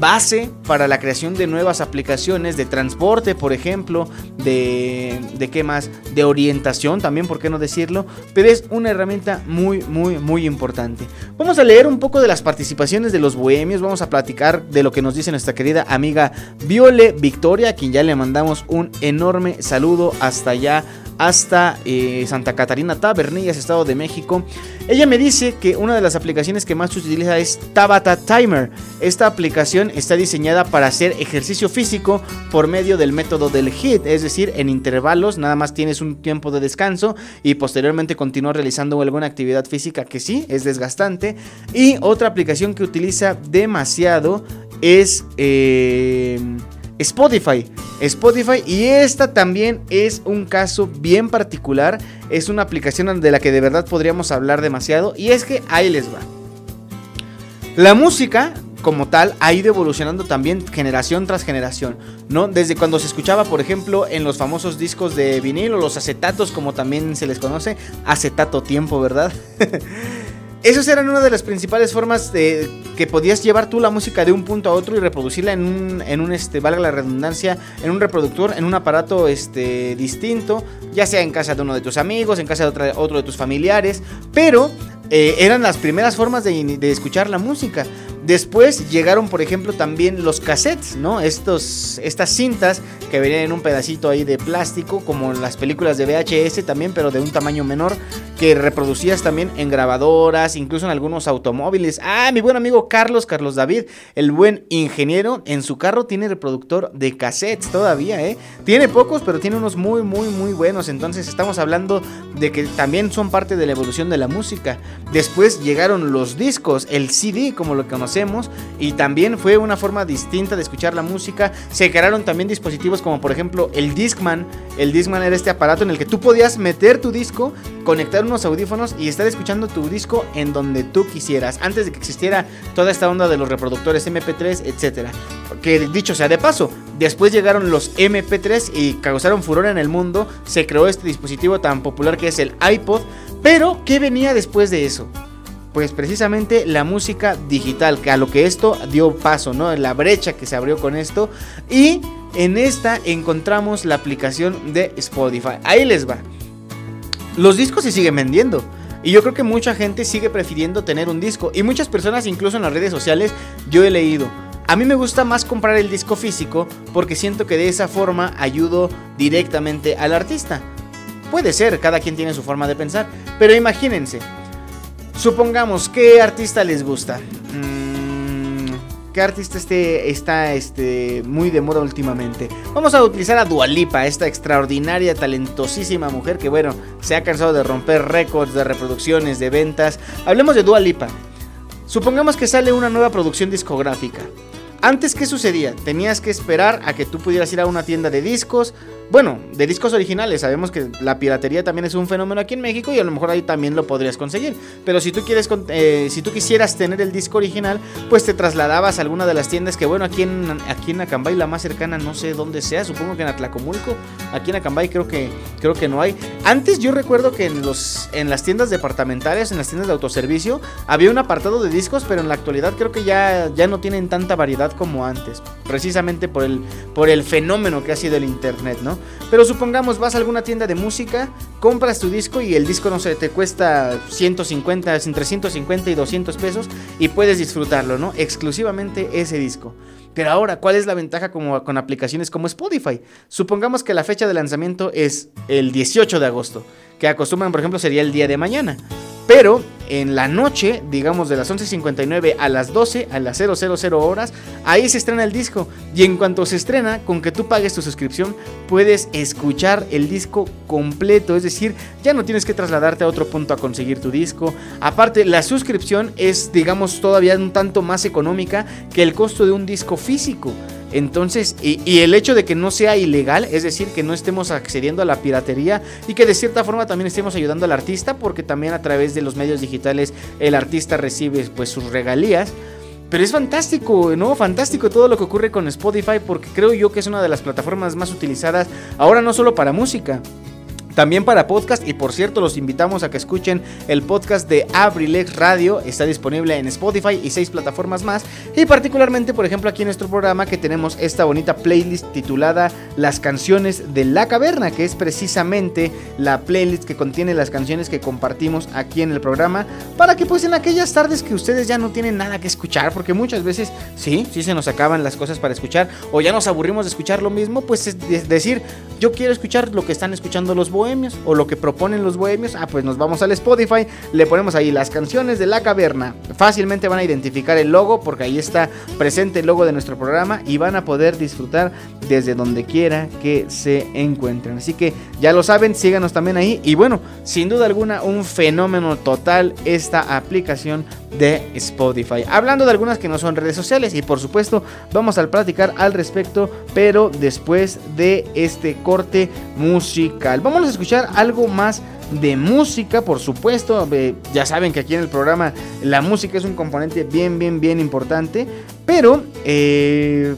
base para la creación de nuevas aplicaciones de transporte, por ejemplo, de, de qué más, de orientación también, por qué no decirlo, pero es una herramienta muy, muy, muy importante. Vamos a leer un poco de las participaciones de los bohemios, vamos a platicar de lo que nos dice nuestra querida amiga Viole Victoria, a quien ya le mandamos un enorme saludo hasta allá hasta eh, Santa Catarina Tabernillas, Estado de México. Ella me dice que una de las aplicaciones que más utiliza es Tabata Timer. Esta aplicación está diseñada para hacer ejercicio físico por medio del método del HIT, es decir, en intervalos, nada más tienes un tiempo de descanso y posteriormente continúas realizando alguna actividad física que sí es desgastante. Y otra aplicación que utiliza demasiado es... Eh, Spotify. Spotify y esta también es un caso bien particular. Es una aplicación de la que de verdad podríamos hablar demasiado y es que ahí les va. La música como tal ha ido evolucionando también generación tras generación, ¿no? Desde cuando se escuchaba, por ejemplo, en los famosos discos de vinilo, los acetatos como también se les conoce, acetato tiempo, ¿verdad? esas eran una de las principales formas de que podías llevar tú la música de un punto a otro y reproducirla en un, en un este, valga la redundancia, en un reproductor, en un aparato este, distinto, ya sea en casa de uno de tus amigos, en casa de otra- otro de tus familiares, pero eh, eran las primeras formas de, de escuchar la música. Después llegaron, por ejemplo, también los cassettes, ¿no? Estos, estas cintas que venían en un pedacito ahí de plástico, como las películas de VHS también, pero de un tamaño menor, que reproducías también en grabadoras, incluso en algunos automóviles. Ah, mi buen amigo Carlos, Carlos David, el buen ingeniero, en su carro tiene reproductor de cassettes todavía, ¿eh? Tiene pocos, pero tiene unos muy, muy, muy buenos. Entonces estamos hablando de que también son parte de la evolución de la música. Después llegaron los discos, el CD, como lo conocemos, y también fue una forma distinta de escuchar la música. Se crearon también dispositivos como por ejemplo el Discman. El Discman era este aparato en el que tú podías meter tu disco, conectar unos audífonos y estar escuchando tu disco en donde tú quisieras, antes de que existiera toda esta onda de los reproductores MP3, etcétera. Que dicho sea de paso, después llegaron los MP3 y causaron furor en el mundo. Se creó este dispositivo tan popular que es el iPod. Pero, ¿qué venía después de eso? Pues precisamente la música digital, que a lo que esto dio paso, ¿no? La brecha que se abrió con esto. Y en esta encontramos la aplicación de Spotify. Ahí les va. Los discos se siguen vendiendo. Y yo creo que mucha gente sigue prefiriendo tener un disco. Y muchas personas, incluso en las redes sociales, yo he leído. A mí me gusta más comprar el disco físico porque siento que de esa forma ayudo directamente al artista. Puede ser, cada quien tiene su forma de pensar. Pero imagínense, supongamos, ¿qué artista les gusta? Mm, ¿Qué artista este, está este, muy de moda últimamente? Vamos a utilizar a Dualipa, esta extraordinaria, talentosísima mujer que, bueno, se ha cansado de romper récords de reproducciones, de ventas. Hablemos de Dualipa. Supongamos que sale una nueva producción discográfica. Antes, ¿qué sucedía? Tenías que esperar a que tú pudieras ir a una tienda de discos. Bueno, de discos originales. Sabemos que la piratería también es un fenómeno aquí en México y a lo mejor ahí también lo podrías conseguir. Pero si tú quieres, eh, si tú quisieras tener el disco original, pues te trasladabas a alguna de las tiendas que, bueno, aquí en, aquí en Acambay la más cercana no sé dónde sea. Supongo que en Atlacomulco. Aquí en Acambay creo que, creo que no hay. Antes yo recuerdo que en, los, en las tiendas departamentales, en las tiendas de autoservicio, había un apartado de discos, pero en la actualidad creo que ya, ya no tienen tanta variedad como antes. Precisamente por el, por el fenómeno que ha sido el internet, ¿no? Pero supongamos vas a alguna tienda de música, compras tu disco y el disco, no sé, te cuesta 150, entre 150 y 200 pesos y puedes disfrutarlo, ¿no? Exclusivamente ese disco. Pero ahora, ¿cuál es la ventaja como, con aplicaciones como Spotify? Supongamos que la fecha de lanzamiento es el 18 de agosto, que acostumbran, por ejemplo, sería el día de mañana. Pero en la noche, digamos de las 11.59 a las 12, a las 000 horas, ahí se estrena el disco. Y en cuanto se estrena, con que tú pagues tu suscripción, puedes escuchar el disco completo. Es decir, ya no tienes que trasladarte a otro punto a conseguir tu disco. Aparte, la suscripción es, digamos, todavía un tanto más económica que el costo de un disco físico. Entonces, y, el hecho de que no sea ilegal, es decir, que no estemos accediendo a la piratería y que de cierta forma también estemos ayudando al artista, porque también a través de los medios digitales el artista recibe pues sus regalías. Pero es fantástico, ¿no? Fantástico todo lo que ocurre con Spotify porque creo yo que es una de las plataformas más utilizadas ahora no solo para música, también para podcast. Y por cierto los invitamos a que escuchen el podcast de Abrilex Radio, está disponible en Spotify y seis plataformas más. Y particularmente por ejemplo aquí en nuestro programa que tenemos esta bonita playlist titulada Las canciones de la caverna que es precisamente la playlist que contiene las canciones que compartimos aquí en el programa. Para que pues en aquellas tardes que ustedes ya no tienen nada que escuchar porque muchas veces sí, sí se nos acaban las cosas para escuchar o ya nos aburrimos de escuchar lo mismo pues es de- decir yo quiero escuchar lo que están escuchando los bohemios o lo que proponen los bohemios. Ah, pues nos vamos al Spotify, le ponemos ahí las canciones de la caverna. Fácilmente van a identificar el logo porque ahí está presente el logo de nuestro programa y van a poder disfrutar desde donde quiera que se encuentren. Así que ya lo saben, síganos también ahí. Y bueno, sin duda alguna, un fenómeno total esta aplicación de Spotify. Hablando de algunas que no son redes sociales y por supuesto vamos a platicar al respecto, pero después de este corte musical. Vamos escuchar algo más de música, por supuesto. Eh, ya saben que aquí en el programa la música es un componente bien, bien, bien importante, pero eh,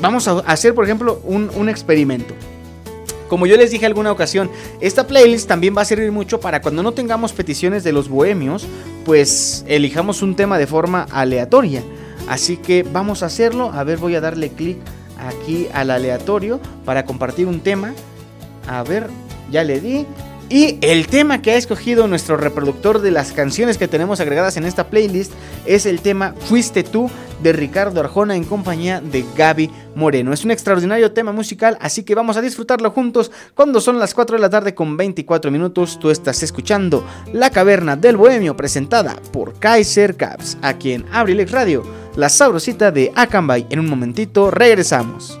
vamos a hacer, por ejemplo, un, un experimento. Como yo les dije alguna ocasión, esta playlist también va a servir mucho para cuando no tengamos peticiones de los bohemios, pues elijamos un tema de forma aleatoria. Así que vamos a hacerlo. A ver, voy a darle clic aquí al aleatorio para compartir un tema. A ver, ya le di. Y el tema que ha escogido nuestro reproductor de las canciones que tenemos agregadas en esta playlist es el tema Fuiste tú de Ricardo Arjona en compañía de Gaby Moreno. Es un extraordinario tema musical, así que vamos a disfrutarlo juntos cuando son las 4 de la tarde con 24 minutos. Tú estás escuchando La Caverna del Bohemio presentada por Kaiser Caps, aquí en Abrilex Radio, la sabrosita de Akanbay. En un momentito regresamos.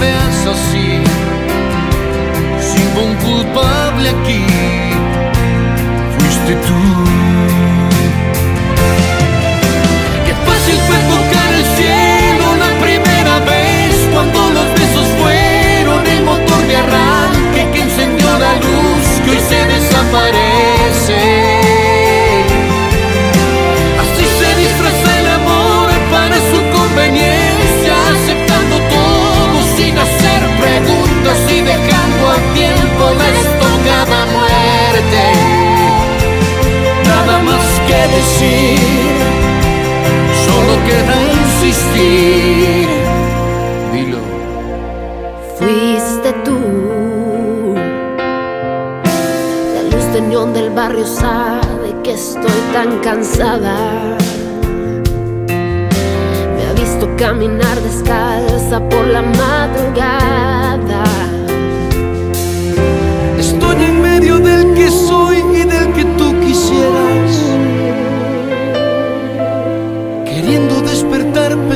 Veas así, si hubo un culpable aquí, fuiste tú. Qué fácil fue tocar el cielo la primera vez cuando los besos fueron el motor de arranque que encendió la luz que hoy se desaparece. Nada más que decir, solo queda insistir. Dilo. Fuiste tú. La luz de neón del barrio sabe que estoy tan cansada. Me ha visto caminar descalza por la madrugada.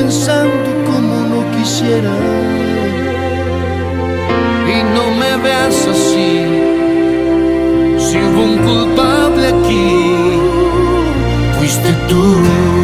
Pensando como no quisiera. Y no me veas así. Si hubo un culpable aquí, fuiste tú.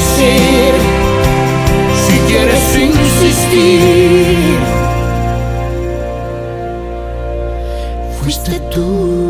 Decir, si quieres insistir, fuiste tú.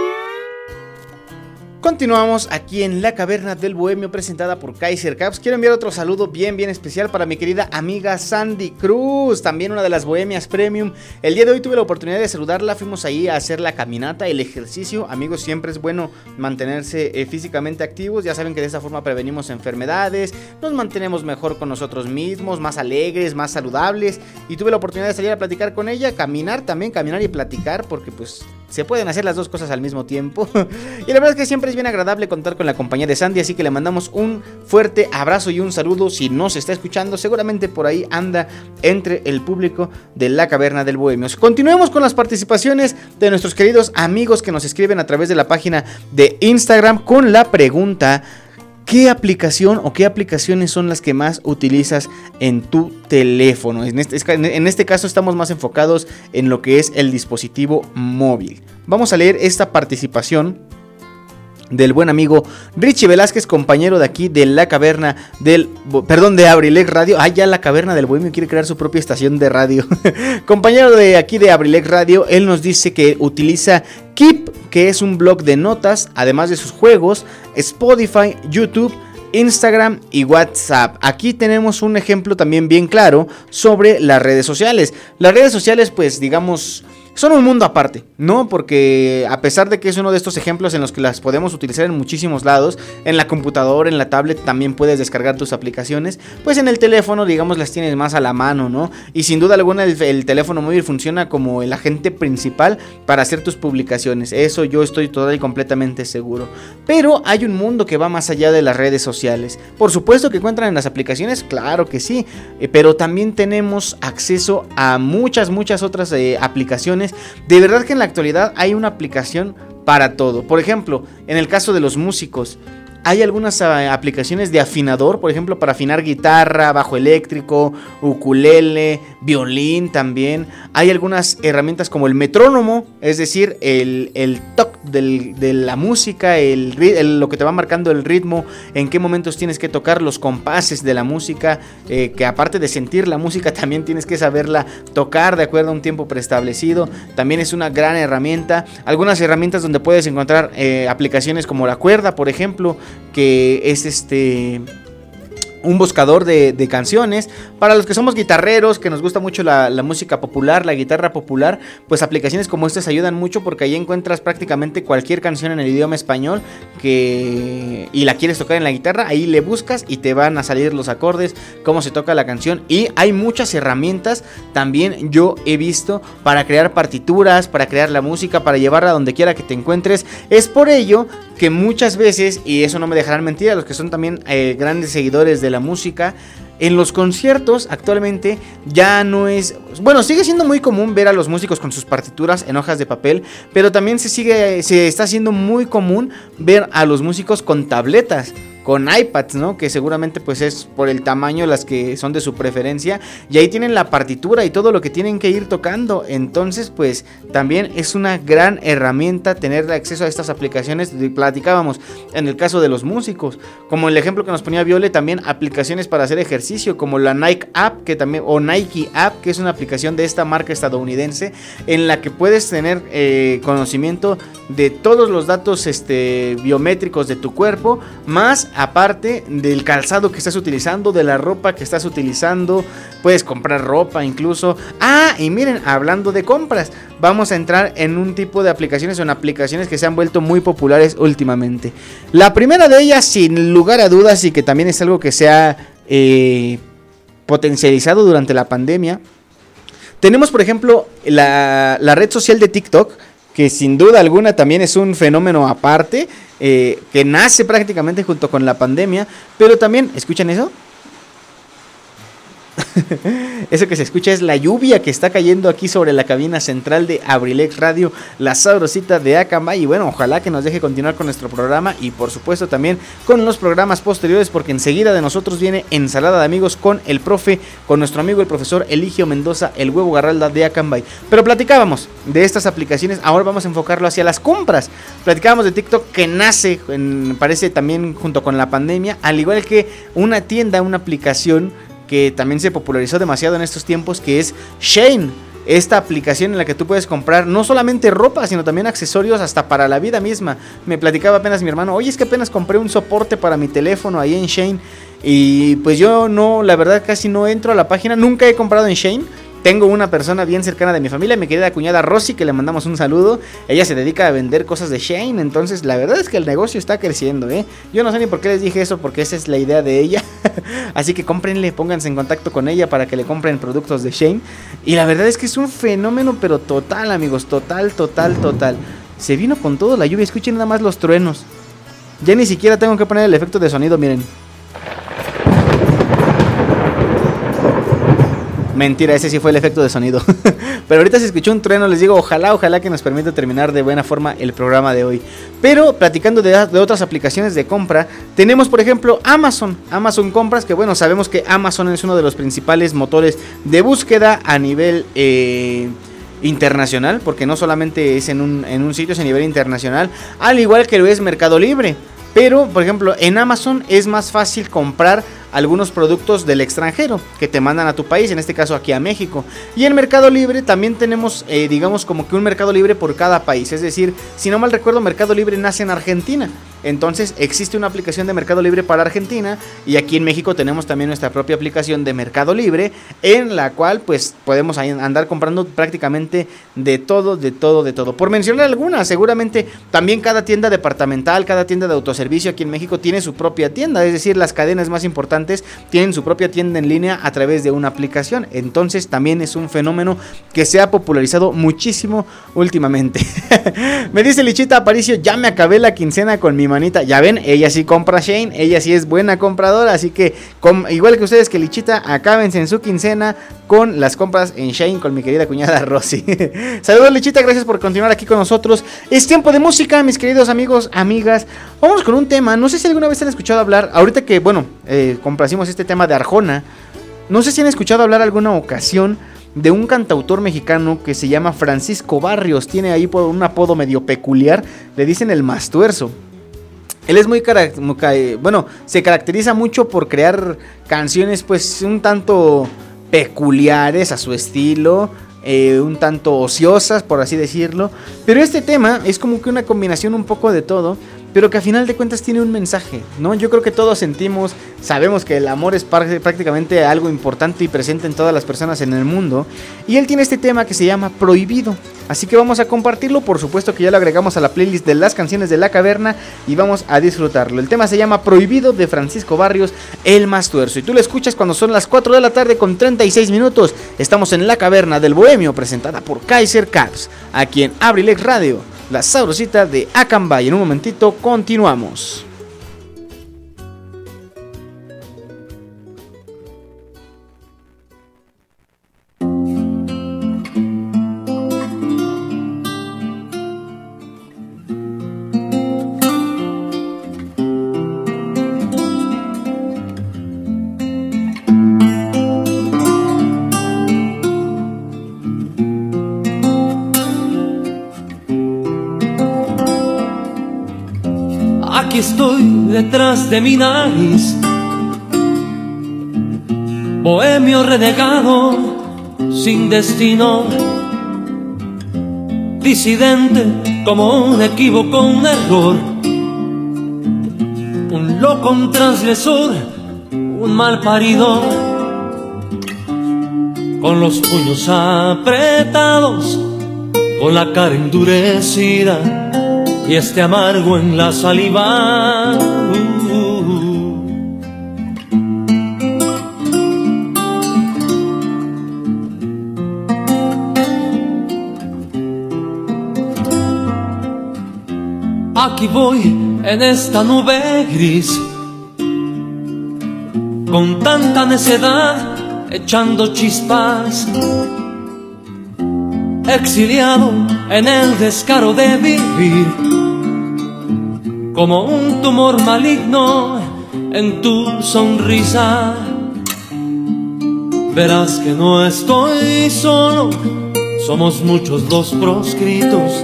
Continuamos aquí en la caverna del bohemio presentada por Kaiser Caps. Quiero enviar otro saludo bien bien especial para mi querida amiga Sandy Cruz, también una de las bohemias premium. El día de hoy tuve la oportunidad de saludarla, fuimos ahí a hacer la caminata, el ejercicio. Amigos, siempre es bueno mantenerse eh, físicamente activos, ya saben que de esa forma prevenimos enfermedades, nos mantenemos mejor con nosotros mismos, más alegres, más saludables. Y tuve la oportunidad de salir a platicar con ella, caminar también, caminar y platicar, porque pues se pueden hacer las dos cosas al mismo tiempo. y la verdad es que siempre es bien agradable contar con la compañía de Sandy, así que le mandamos un fuerte abrazo y un saludo. Si no se está escuchando, seguramente por ahí anda entre el público de la Caverna del Bohemio. Continuemos con las participaciones de nuestros queridos amigos que nos escriben a través de la página de Instagram con la pregunta. ¿Qué aplicación o qué aplicaciones son las que más utilizas en tu teléfono? En este, en este, caso estamos más enfocados en lo que es el dispositivo móvil. Vamos a leer esta participación del buen amigo Richie Velázquez, compañero de aquí de la caverna del, perdón, de Abrilex Radio. Ah, ya la caverna del bohemio quiere crear su propia estación de radio. compañero de aquí de Abrilex Radio, él nos dice que utiliza Keep, que es un blog de notas, además de sus juegos, Spotify, YouTube. Instagram y WhatsApp. Aquí tenemos un ejemplo también bien claro sobre las redes sociales. Las redes sociales, pues digamos, son un mundo aparte, ¿no? Porque a pesar de que es uno de estos ejemplos en los que las podemos utilizar en muchísimos lados, en la computadora, en la tablet también puedes descargar tus aplicaciones, pues en el teléfono, digamos, las tienes más a la mano, ¿no? Y sin duda alguna el, teléfono móvil funciona como el agente principal para hacer tus publicaciones, eso yo estoy total y completamente seguro. Pero hay un mundo que va más allá de las redes sociales. Por supuesto que encuentran en las aplicaciones, claro que sí, eh, pero también tenemos acceso a muchas, muchas otras eh, aplicaciones de verdad que en la actualidad hay una aplicación para todo. Por ejemplo, en el caso de los músicos, hay algunas ah, aplicaciones de afinador, por ejemplo, para afinar guitarra, bajo eléctrico, ukulele, violín también. Hay algunas herramientas como el metrónomo, es decir, el, el toque de la música, el, lo que te va marcando el ritmo, en qué momentos tienes que tocar los compases de la música, eh, que aparte de sentir la música también tienes que saberla tocar de acuerdo a un tiempo preestablecido. También es una gran herramienta. Algunas herramientas donde puedes encontrar eh, aplicaciones como la cuerda, por ejemplo, que es este un buscador de, canciones. Para los que somos guitarreros, que nos gusta mucho la, música popular, la guitarra popular, pues aplicaciones como estas ayudan mucho porque ahí encuentras prácticamente cualquier canción en el idioma español que y la quieres tocar en la guitarra, ahí le buscas y te van a salir los acordes, cómo se toca la canción y hay muchas herramientas también yo he visto para crear partituras, para crear la música, para llevarla donde quiera que te encuentres. Es por ello que muchas veces, y eso no me dejarán mentir, a los que son también eh, grandes seguidores de la música, en los conciertos actualmente ya no es, bueno, sigue siendo muy común ver a los músicos con sus partituras en hojas de papel, pero también se sigue, se está haciendo muy común ver a los músicos con tabletas con iPads, ¿no? Que seguramente pues es por el tamaño las que son de su preferencia. Y ahí tienen la partitura y todo lo que tienen que ir tocando. Entonces pues también es una gran herramienta tener acceso a estas aplicaciones. Platicábamos en el caso de los músicos. Como el ejemplo que nos ponía Viole, también aplicaciones para hacer ejercicio. Como la Nike App, que también, o Nike App, que es una aplicación de esta marca estadounidense. En la que puedes tener eh, conocimiento de todos los datos este, biométricos de tu cuerpo. Más aparte del calzado que estás utilizando, de la ropa que estás utilizando, puedes comprar ropa incluso. Ah, y miren, hablando de compras, vamos a entrar en un tipo de aplicaciones o en aplicaciones que se han vuelto muy populares últimamente. La primera de ellas, sin lugar a dudas, y que también es algo que se ha eh, potencializado durante la pandemia, tenemos por ejemplo la, la red social de TikTok, que sin duda alguna también es un fenómeno aparte. Eh, que nace prácticamente junto con la pandemia, pero también, ¿escuchan eso? Eso que se escucha es la lluvia que está cayendo aquí sobre la cabina central de Abrilex Radio, la sabrosita de Acambay. Y bueno, ojalá que nos deje continuar con nuestro programa y por supuesto también con los programas posteriores, porque enseguida de nosotros viene Ensalada de Amigos con el profe, con nuestro amigo el profesor Eligio Mendoza, el huevo garralda de Acambay. Pero platicábamos de estas aplicaciones, ahora vamos a enfocarlo hacia las compras. Platicábamos de TikTok que nace, parece también junto con la pandemia, al igual que una tienda, una aplicación que también se popularizó demasiado en estos tiempos, que es Shane esta aplicación en la que tú puedes comprar no solamente ropa, sino también accesorios hasta para la vida misma. Me platicaba apenas mi hermano, oye, es que apenas compré un soporte para mi teléfono ahí en Shane. Y pues yo no, la verdad casi no entro a la página, nunca he comprado en Shane. Tengo una persona bien cercana de mi familia, mi querida cuñada Rosy, que le mandamos un saludo. Ella se dedica a vender cosas de Shane, entonces la verdad es que el negocio está creciendo, ¿eh? Yo no sé ni por qué les dije eso, porque esa es la idea de ella. Así que cómprenle, pónganse en contacto con ella para que le compren productos de Shane. Y la verdad es que es un fenómeno, pero total, amigos, total, total, total. Se vino con todo la lluvia, escuchen nada más los truenos. Ya ni siquiera tengo que poner el efecto de sonido, miren. Mentira, ese sí fue el efecto de sonido. Pero ahorita se escuchó un trueno, les digo, ojalá, ojalá que nos permita terminar de buena forma el programa de hoy. Pero platicando de, otras aplicaciones de compra, tenemos por ejemplo Amazon. Amazon Compras, que bueno, sabemos que Amazon es uno de los principales motores de búsqueda a nivel... Eh, internacional, porque no solamente es en un, en un sitio, es a nivel internacional, al igual que lo es Mercado Libre. Pero, por ejemplo, en Amazon es más fácil comprar algunos productos del extranjero que te mandan a tu país, en este caso aquí a México. Y en Mercado Libre también tenemos, eh, digamos, como que un Mercado Libre por cada país. Es decir, si no mal recuerdo, Mercado Libre nace en Argentina. Entonces existe una aplicación de Mercado Libre para Argentina y aquí en México tenemos también nuestra propia aplicación de Mercado Libre en la cual pues podemos andar comprando prácticamente de todo, de todo, de todo. Por mencionar algunas, seguramente también cada tienda departamental, cada tienda de autoservicio aquí en México tiene su propia tienda, es decir, las cadenas más importantes tienen su propia tienda en línea a través de una aplicación. Entonces también es un fenómeno que se ha popularizado muchísimo últimamente. me dice Lichita Aparicio, ya me acabé la quincena con mi manita. Ya ven, ella sí compra Shane, ella sí es buena compradora, así que igual que ustedes que Lichita, acábense en su quincena con las compras en Shane con mi querida cuñada Rosy. Saludos Lichita, gracias por continuar aquí con nosotros. Es tiempo de música, mis queridos amigos, amigas. Vamos con un tema, no sé si alguna vez han escuchado hablar, ahorita que, bueno, eh, este tema de Arjona. No sé si han escuchado hablar alguna ocasión de un cantautor mexicano que se llama Francisco Barrios. Tiene ahí por un apodo medio peculiar. Le dicen el mastuerzo. Él es muy, bueno, se caracteriza mucho por crear canciones pues un tanto peculiares a su estilo, eh, un tanto ociosas por así decirlo. Pero este tema es como que una combinación un poco de todo pero que a final de cuentas tiene un mensaje, ¿no? Yo creo que todos sentimos, sabemos que el amor es prácticamente algo importante y presente en todas las personas en el mundo, y él tiene este tema que se llama Prohibido. Así que vamos a compartirlo, por supuesto que ya lo agregamos a la playlist de las canciones de la caverna y vamos a disfrutarlo. El tema se llama Prohibido de Francisco Barrios, el más tuerzo. Y tú lo escuchas cuando son las 4 de la tarde con 36 minutos. Estamos en la caverna del Bohemio, presentada por Kaiser Caps, aquí en Abrilex Radio la sabrosita de Acambay. En un momentito continuamos. Detrás de mi nariz. Bohemio renegado, sin destino. Disidente como un equívoco, un error. Un loco, un transgresor, un mal parido. Con los puños apretados, con la cara endurecida y este amargo en la saliva. Aquí voy en esta nube gris, con tanta necedad, echando chispas, exiliado en el descaro de vivir como un tumor maligno en tu sonrisa. Verás que no estoy solo, somos muchos los proscritos,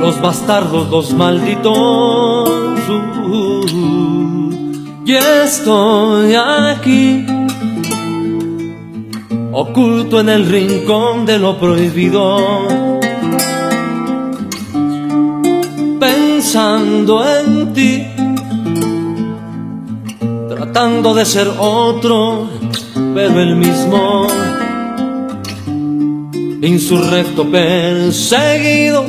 los bastardos, los malditos. y estoy aquí oculto en el rincón de lo prohibido. Pensando en ti, tratando de ser otro, pero el mismo. Insurrecto perseguido,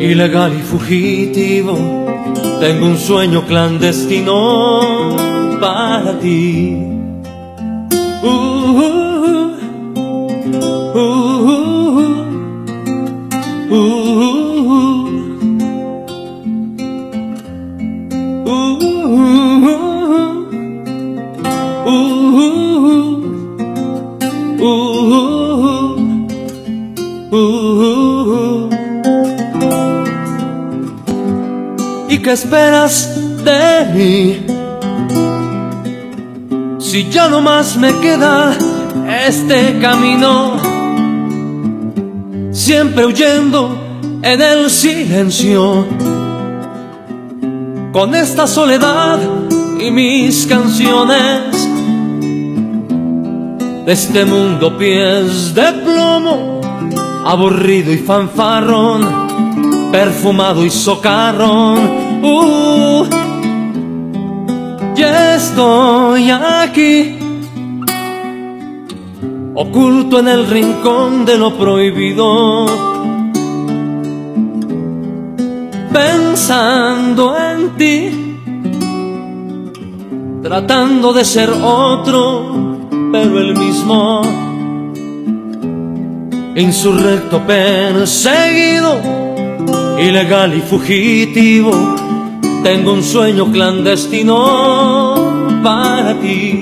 ilegal y fugitivo, tengo un sueño clandestino para ti. Uh, qué esperas de mí? Si ya no más me queda este camino, siempre huyendo en el silencio, con esta soledad y mis canciones, de este mundo pies de plomo, aburrido y fanfarrón, perfumado y socarrón. Uh, estoy aquí, oculto en el rincón de lo prohibido, pensando en ti, tratando de ser otro, pero el mismo. Insurrecto perseguido, ilegal y fugitivo tengo un sueño clandestino para ti.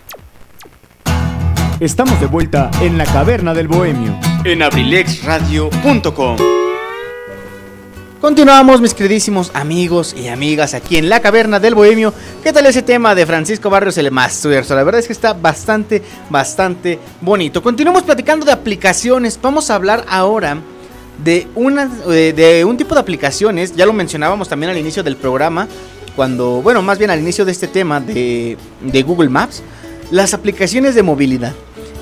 Estamos de vuelta en la caverna del bohemio. En abrilexradio.com. Continuamos, mis queridísimos amigos y amigas, aquí en la caverna del bohemio. ¿Qué tal ese tema de Francisco Barrios el Mastuerzo? La verdad es que está bastante, bastante bonito. Continuamos platicando de aplicaciones. Vamos a hablar ahora de, una, de, de un tipo de aplicaciones. Ya lo mencionábamos también al inicio del programa. Cuando, bueno, más bien al inicio de este tema de, de Google Maps. Las aplicaciones de movilidad.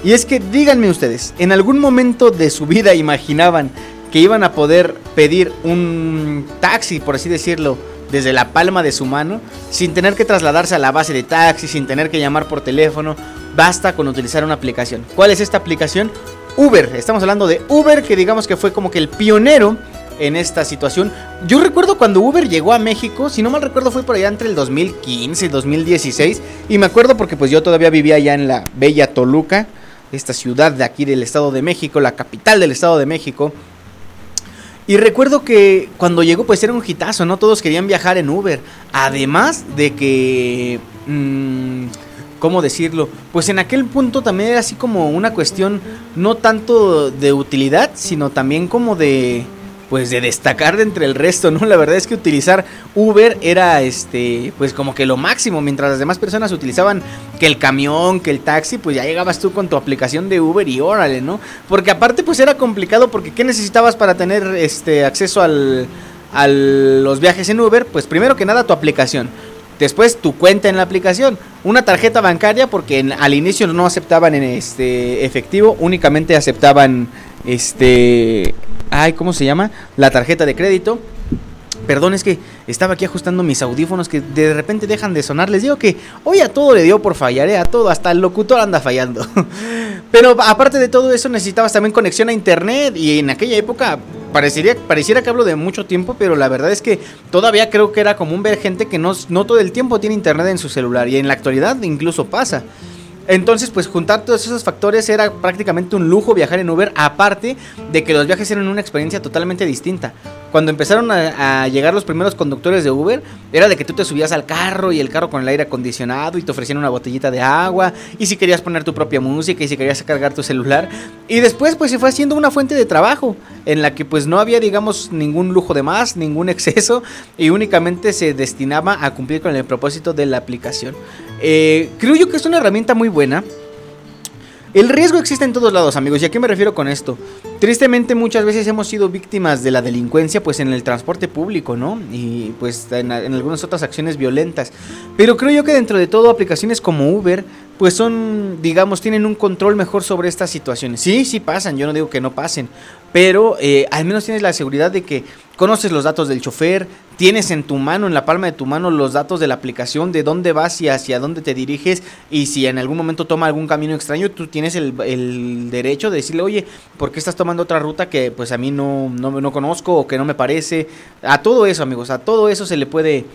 Y es que díganme ustedes, ¿en algún momento de su vida imaginaban que iban a poder pedir un taxi, por así decirlo, desde la palma de su mano, sin tener que trasladarse a la base de taxi, sin tener que llamar por teléfono? Basta con utilizar una aplicación. ¿Cuál es esta aplicación? Uber. Estamos hablando de Uber, que digamos que fue como que el pionero en esta situación. Yo recuerdo cuando Uber llegó a México, si no mal recuerdo fue por allá entre el 2015 y 2016, y me acuerdo porque pues yo todavía vivía allá en la bella Toluca, esta ciudad de aquí del Estado de México, la capital del Estado de México. Y recuerdo que cuando llegó pues era un hitazo, ¿no? Todos querían viajar en Uber. Además de que... mm, ¿Cómo decirlo? Pues en aquel punto también era así como una cuestión no tanto de utilidad, sino también como de... Pues de destacar de entre el resto, ¿no? La verdad es que utilizar Uber era este, pues como que lo máximo, mientras las demás personas utilizaban que el camión, que el taxi, pues ya llegabas tú con tu aplicación de Uber y órale, ¿no? Porque aparte pues era complicado porque ¿qué necesitabas para tener este acceso al, a los viajes en Uber? Pues primero que nada tu aplicación. Después tu cuenta en la aplicación, una tarjeta bancaria porque en- al inicio no aceptaban en este efectivo, únicamente aceptaban este ay, ¿cómo se llama? La tarjeta de crédito. Perdón, es que estaba aquí ajustando mis audífonos que de repente dejan de sonar. Les digo que hoy a todo le dio por fallar, ¿eh? a todo, hasta el locutor anda fallando. Pero aparte de todo eso necesitabas también conexión a internet y en aquella época parecería, pareciera que hablo de mucho tiempo, pero la verdad es que todavía creo que era común ver gente que no, no todo el tiempo tiene internet en su celular y en la actualidad incluso pasa. Entonces, pues juntar todos esos factores era prácticamente un lujo viajar en Uber, aparte de que los viajes eran una experiencia totalmente distinta. Cuando empezaron a, llegar los primeros conductores de Uber, era de que tú te subías al carro y el carro con el aire acondicionado y te ofrecían una botellita de agua, y si querías poner tu propia música y si querías cargar tu celular. Y después, pues se fue haciendo una fuente de trabajo en la que pues no había, digamos, ningún lujo de más, ningún exceso, y únicamente se destinaba a cumplir con el propósito de la aplicación. Eh, creo yo que es una herramienta muy buena. El riesgo existe en todos lados, amigos. ¿Y a qué me refiero con esto? Tristemente muchas veces hemos sido víctimas de la delincuencia pues en el transporte público, ¿no? Y pues en, en algunas otras acciones violentas. Pero creo yo que dentro de todo aplicaciones como Uber pues son, digamos, tienen un control mejor sobre estas situaciones. Sí, sí pasan, yo no digo que no pasen, pero eh, al menos tienes la seguridad de que conoces los datos del chofer, tienes en tu mano, en la palma de tu mano, los datos de la aplicación, de dónde vas y hacia dónde te diriges, y si en algún momento toma algún camino extraño, tú tienes el, el derecho de decirle, oye, ¿por qué estás tomando otra ruta que pues a mí no, no, no conozco o que no me parece? A todo eso, amigos, a todo eso se le puede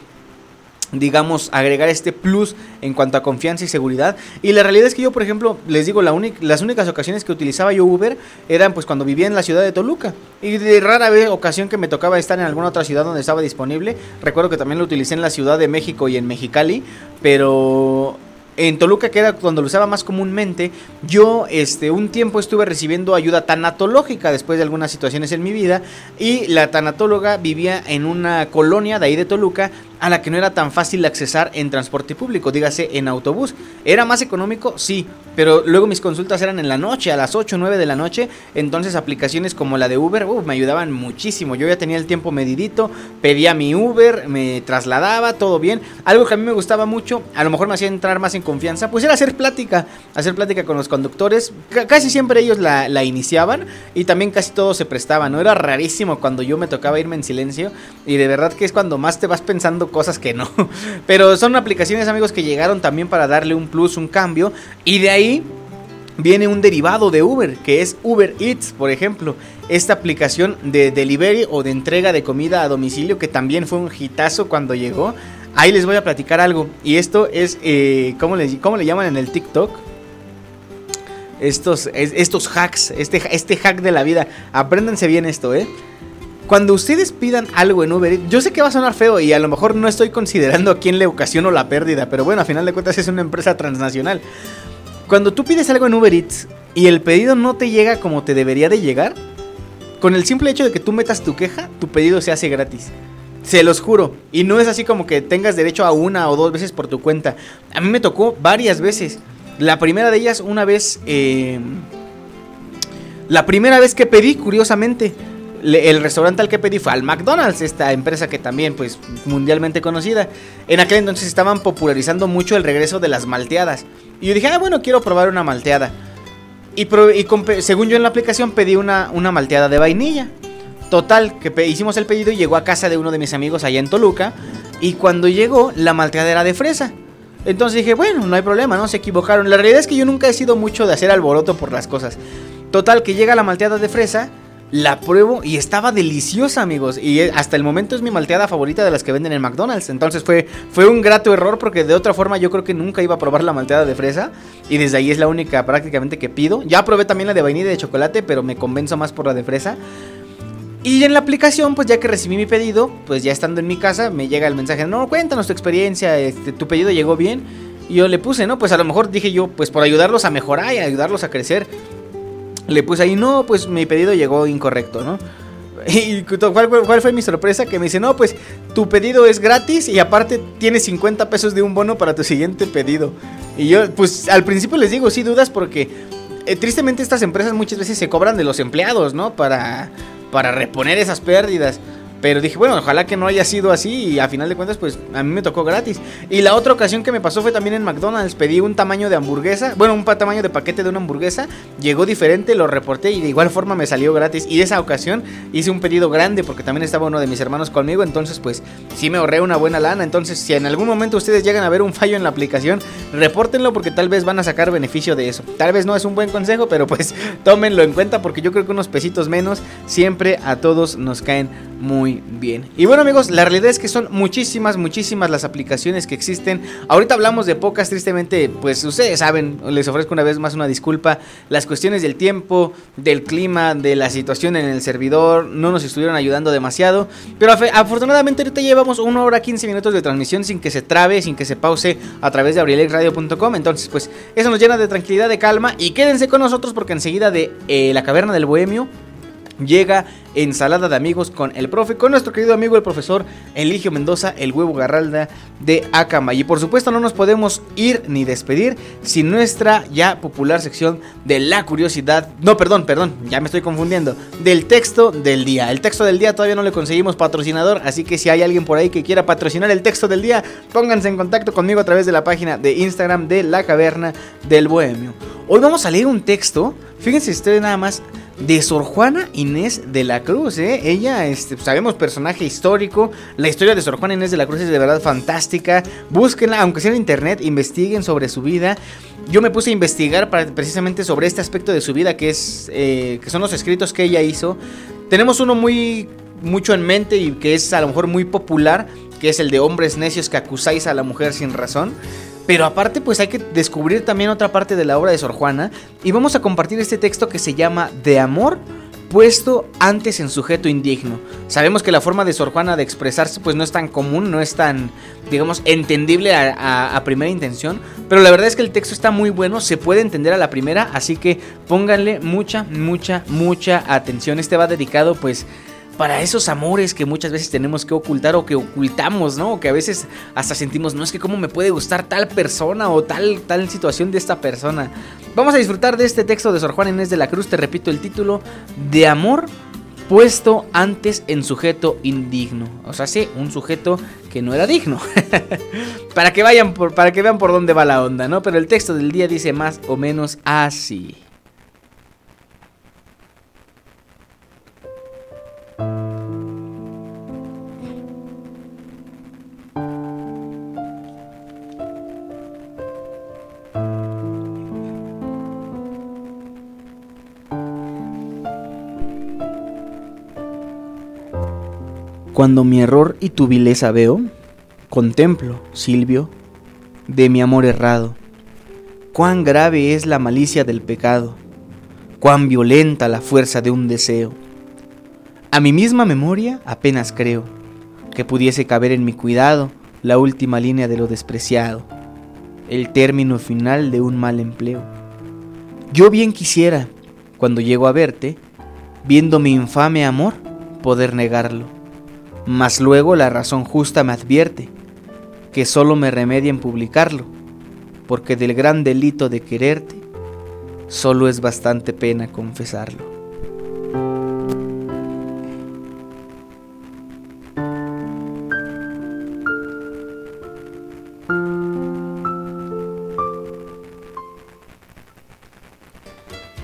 digamos, agregar este plus en cuanto a confianza y seguridad. Y la realidad es que yo, por ejemplo, les digo, las únicas ocasiones que utilizaba yo Uber eran pues cuando vivía en la ciudad de Toluca. Y de rara vez ocasión que me tocaba estar en alguna otra ciudad donde estaba disponible. Recuerdo que también lo utilicé en la Ciudad de México y en Mexicali, pero en Toluca, que era donde lo usaba más comúnmente, yo este, un tiempo estuve recibiendo ayuda tanatológica después de algunas situaciones en mi vida y la tanatóloga vivía en una colonia de ahí de Toluca a la que no era tan fácil accesar en transporte público, dígase en autobús. ¿Era más económico? Sí, pero luego mis consultas eran en la noche, a las 8 o 9 de la noche, entonces aplicaciones como la de Uber uh, me ayudaban muchísimo. Yo ya tenía el tiempo medidito, pedía mi Uber, me trasladaba, todo bien. Algo que a mí me gustaba mucho, a lo mejor me hacía entrar más en confianza, pues era hacer plática, hacer plática con los conductores. Casi siempre ellos la, iniciaban y también casi todos se prestaban, ¿no? Era rarísimo cuando yo me tocaba irme en silencio y de verdad que es cuando más te vas pensando cosas que no. Pero son aplicaciones, amigos, que llegaron también para darle un plus, un cambio y de ahí viene un derivado de Uber, que es Uber Eats, por ejemplo. Esta aplicación de delivery o de entrega de comida a domicilio que también fue un hitazo cuando llegó. Ahí les voy a platicar algo. Y esto es, eh, ¿cómo, le, ¿cómo le llaman en el TikTok? Estos, estos hacks, este, este hack de la vida. Apréndanse bien esto, ¿eh? Cuando ustedes pidan algo en Uber Eats, yo sé que va a sonar feo y a lo mejor no estoy considerando a quién le ocasiono la pérdida, pero bueno, a final de cuentas es una empresa transnacional. Cuando tú pides algo en Uber Eats y el pedido no te llega como te debería de llegar, con el simple hecho de que tú metas tu queja, tu pedido se hace gratis. Se los juro. Y no es así como que tengas derecho a una o dos veces por tu cuenta. A mí me tocó varias veces. La primera de ellas, una vez... Eh, la primera vez que pedí, curiosamente, el restaurante al que pedí fue al McDonald's, esta empresa que también pues mundialmente conocida. En aquel entonces estaban popularizando mucho el regreso de las malteadas. Y yo dije, ah, bueno, quiero probar una malteada. Y, según yo en la aplicación pedí una, una malteada de vainilla. Total, que hicimos el pedido y llegó a casa de uno de mis amigos allá en Toluca. Y cuando llegó, la malteada era de fresa. Entonces dije, bueno, no hay problema, ¿no? Se equivocaron. La realidad es que yo nunca he sido mucho de hacer alboroto por las cosas. Total, que llega la malteada de fresa la pruebo y estaba deliciosa, amigos. Y hasta el momento es mi malteada favorita de las que venden en McDonald's. Entonces fue, fue un grato error porque de otra forma yo creo que nunca iba a probar la malteada de fresa. Y desde ahí es la única prácticamente que pido. Ya probé también la de vainilla y de chocolate, pero me convenzo más por la de fresa. Y en la aplicación, pues ya que recibí mi pedido, pues ya estando en mi casa, me llega el mensaje, no, cuéntanos tu experiencia, este, tu pedido llegó bien. Y yo le puse, ¿no? Pues a lo mejor dije yo, pues por ayudarlos a mejorar y ayudarlos a crecer, le puse ahí, no, pues mi pedido llegó incorrecto, ¿no? ¿Y cuál, fue mi sorpresa? Que me dice, no, pues tu pedido es gratis y aparte tienes 50 pesos de un bono para tu siguiente pedido. Y yo, pues al principio les digo, sí, dudas porque eh, tristemente estas empresas muchas veces se cobran de los empleados, ¿no? Para, para reponer esas pérdidas. Pero dije, bueno, ojalá que no haya sido así y a final de cuentas, pues a mí me tocó gratis. Y la otra ocasión que me pasó fue también en McDonald's. Pedí un tamaño de hamburguesa, bueno, un tamaño de paquete de una hamburguesa. Llegó diferente, lo reporté y de igual forma me salió gratis. Y esa ocasión hice un pedido grande porque también estaba uno de mis hermanos conmigo. Entonces, pues sí me ahorré una buena lana. Entonces, si en algún momento ustedes llegan a ver un fallo en la aplicación, repórtenlo porque tal vez van a sacar beneficio de eso. Tal vez no es un buen consejo, pero pues tómenlo en cuenta porque yo creo que unos pesitos menos siempre a todos nos caen muy bien. Y bueno amigos, la realidad es que son muchísimas, muchísimas las aplicaciones que existen. Ahorita hablamos de pocas, tristemente, pues ustedes saben, les ofrezco una vez más una disculpa. Las cuestiones del tiempo, del clima, de la situación en el servidor, no nos estuvieron ayudando demasiado. Pero afortunadamente ahorita llevamos una hora 15 minutos de transmisión sin que se trabe, sin que se pause a través de abrilexradio.com. Entonces, pues eso nos llena de tranquilidad, de calma. Y quédense con nosotros porque enseguida de eh, la caverna del bohemio llega ensalada de amigos con el profe, con nuestro querido amigo el profesor Eligio Mendoza, el huevo garralda de Acama. Y por supuesto no nos podemos ir ni despedir sin nuestra ya popular sección de la curiosidad. No, perdón, perdón, ya me estoy confundiendo. Del texto del día. El texto del día todavía no le conseguimos patrocinador, así que si hay alguien por ahí que quiera patrocinar el texto del día, pónganse en contacto conmigo a través de la página de Instagram de La Caverna del Bohemio. Hoy vamos a leer un texto, fíjense ustedes nada más de Sor Juana Inés de la Cruz, ¿eh? Ella, este, sabemos, personaje histórico. La historia de Sor Juana Inés de la Cruz es de verdad fantástica. Búsquenla, aunque sea en internet, investiguen sobre su vida. Yo me puse a investigar precisamente sobre este aspecto de su vida, que, es, eh, que son los escritos que ella hizo. Tenemos uno muy mucho en mente y que es a lo mejor muy popular, que es el de hombres necios que acusáis a la mujer sin razón. Pero aparte, pues hay que descubrir también otra parte de la obra de Sor Juana. Y vamos a compartir este texto que se llama De amor puesto antes en sujeto indigno. Sabemos que la forma de Sor Juana de expresarse pues no es tan común, no es tan, digamos, entendible a, a, primera intención, pero la verdad es que el texto está muy bueno, se puede entender a la primera, así que pónganle mucha, mucha, mucha atención. Este va dedicado pues para esos amores que muchas veces tenemos que ocultar o que ocultamos, ¿no? O que a veces hasta sentimos, no es que cómo me puede gustar tal persona o tal, tal situación de esta persona. Vamos a disfrutar de este texto de Sor Juan Inés de la Cruz, te repito el título, de amor puesto antes en sujeto indigno. O sea, sí, un sujeto que no era digno. para que vayan por, para que vean por dónde va la onda, ¿no? Pero el texto del día dice más o menos así. Cuando mi error y tu vileza veo, contemplo, Silvio, de mi amor errado, cuán grave es la malicia del pecado, cuán violenta la fuerza de un deseo. A mi misma memoria apenas creo que pudiese caber en mi cuidado la última línea de lo despreciado, el término final de un mal empleo. Yo bien quisiera, cuando llego a verte, viendo mi infame amor, poder negarlo mas luego la razón justa me advierte que solo me remedia en publicarlo, porque del gran delito de quererte, solo es bastante pena confesarlo.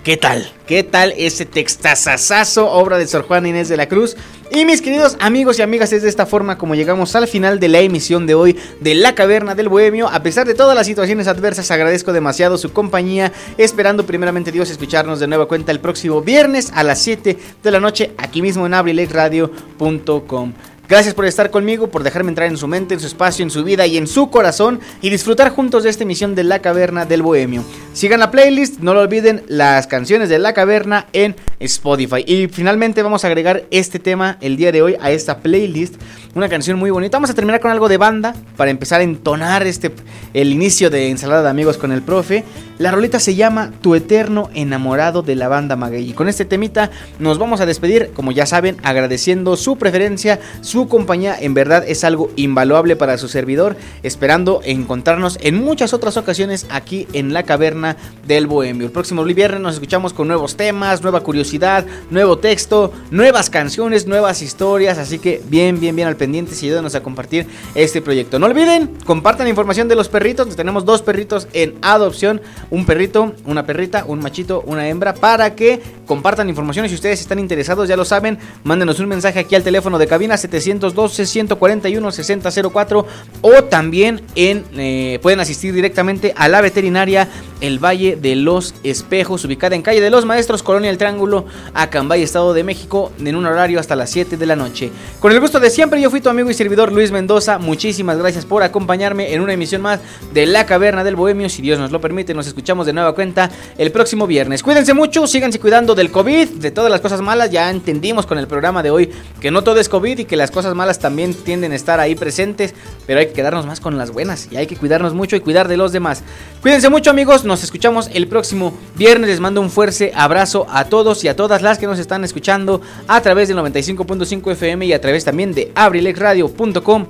¿Qué tal? ¿Qué tal ese textazazazo, obra de Sor Juana Inés de la Cruz? Y mis queridos amigos y amigas, es de esta forma como llegamos al final de la emisión de hoy de La Caverna del Bohemio. A pesar de todas las situaciones adversas, agradezco demasiado su compañía, esperando primeramente Dios escucharnos de nueva cuenta el próximo viernes a las 7 de la noche, aquí mismo en abrilexradio.com. Gracias por estar conmigo, por dejarme entrar en su mente, en su espacio, en su vida y en su corazón y disfrutar juntos de esta emisión de La Caverna del Bohemio. Sigan la playlist, no lo olviden, las canciones de La Caverna en Spotify. Y finalmente vamos a agregar este tema el día de hoy a esta playlist, una canción muy bonita. Vamos a terminar con algo de banda para empezar a entonar este el inicio de Ensalada de Amigos con el profe. La rolita se llama Tu eterno enamorado de la banda Maguey. Y con este temita nos vamos a despedir, como ya saben, agradeciendo su preferencia, su compañía. En verdad es algo invaluable para su servidor. Esperando encontrarnos en muchas otras ocasiones aquí en la caverna del Bohemio. El próximo viernes nos escuchamos con nuevos temas, nueva curiosidad, nuevo texto, nuevas canciones, nuevas historias. Así que bien, bien, bien al pendiente y ayúdenos a compartir este proyecto. No olviden, compartan información de los perritos. Tenemos dos perritos en adopción un perrito, una perrita, un machito, una hembra, para que compartan información. Si ustedes están interesados, ya lo saben, mándenos un mensaje aquí al teléfono de cabina 712-141-6004 o también eh, pueden asistir directamente a la veterinaria El Valle de los Espejos, ubicada en calle de los Maestros, Colonia El Triángulo, Acambay, Estado de México, en un horario hasta las 7 de la noche. Con el gusto de siempre, yo fui tu amigo y servidor Luis Mendoza. Muchísimas gracias por acompañarme en una emisión más de La Caverna del Bohemio. Si Dios nos lo permite, nos escuchamos escuchamos de nueva cuenta el próximo viernes. Cuídense mucho, síganse cuidando del COVID, de todas las cosas malas. Ya entendimos con el programa de hoy que no todo es COVID y que las cosas malas también tienden a estar ahí presentes, pero hay que quedarnos más con las buenas y hay que cuidarnos mucho y cuidar de los demás. Cuídense mucho amigos, nos escuchamos el próximo viernes. Les mando un fuerte abrazo a todos y a todas las que nos están escuchando a través del 95.5 FM y a través también de abrilexradio.com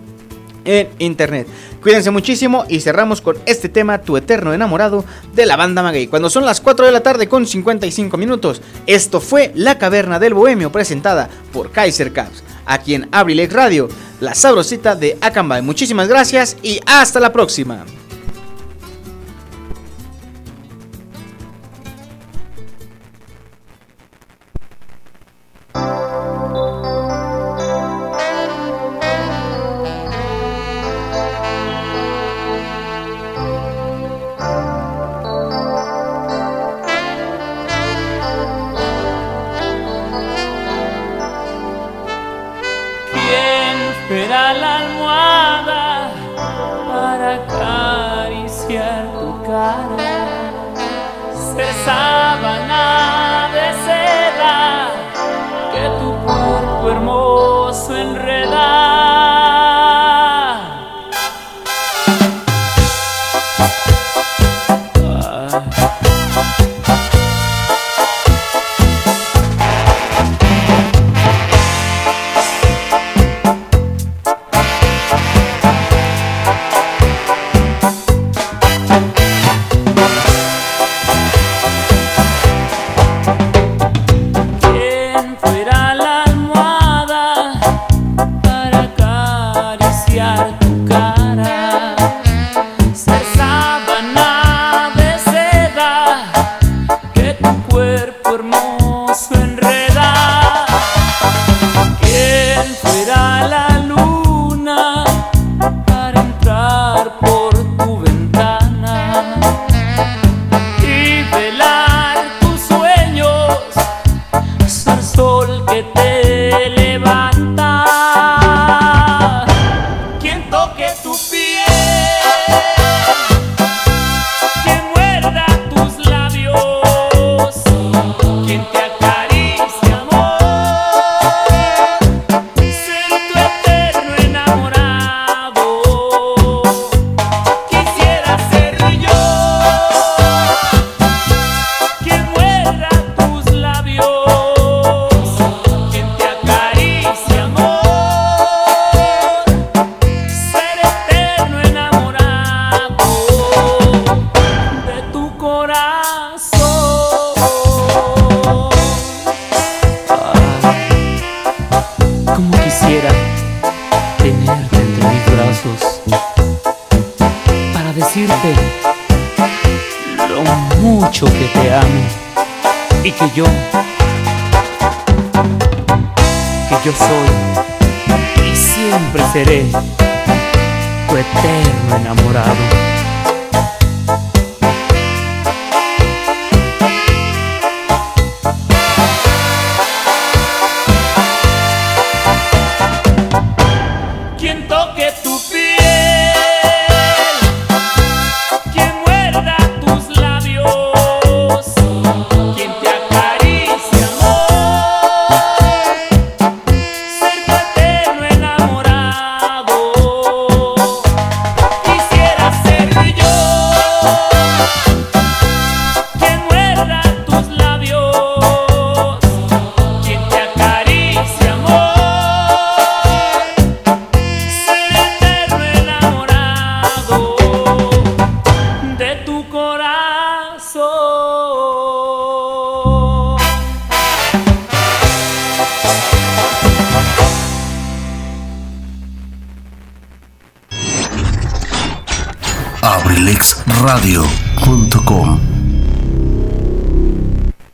en internet. Cuídense muchísimo y cerramos con este tema, Tu Eterno Enamorado, de la banda Maguey. Cuando son las 4 de la tarde con 55 minutos, esto fue La Caverna del Bohemio presentada por Kaiser Caps, aquí en Abrilex Radio, la sabrosita de Acambay. Muchísimas gracias y hasta la próxima. cesaban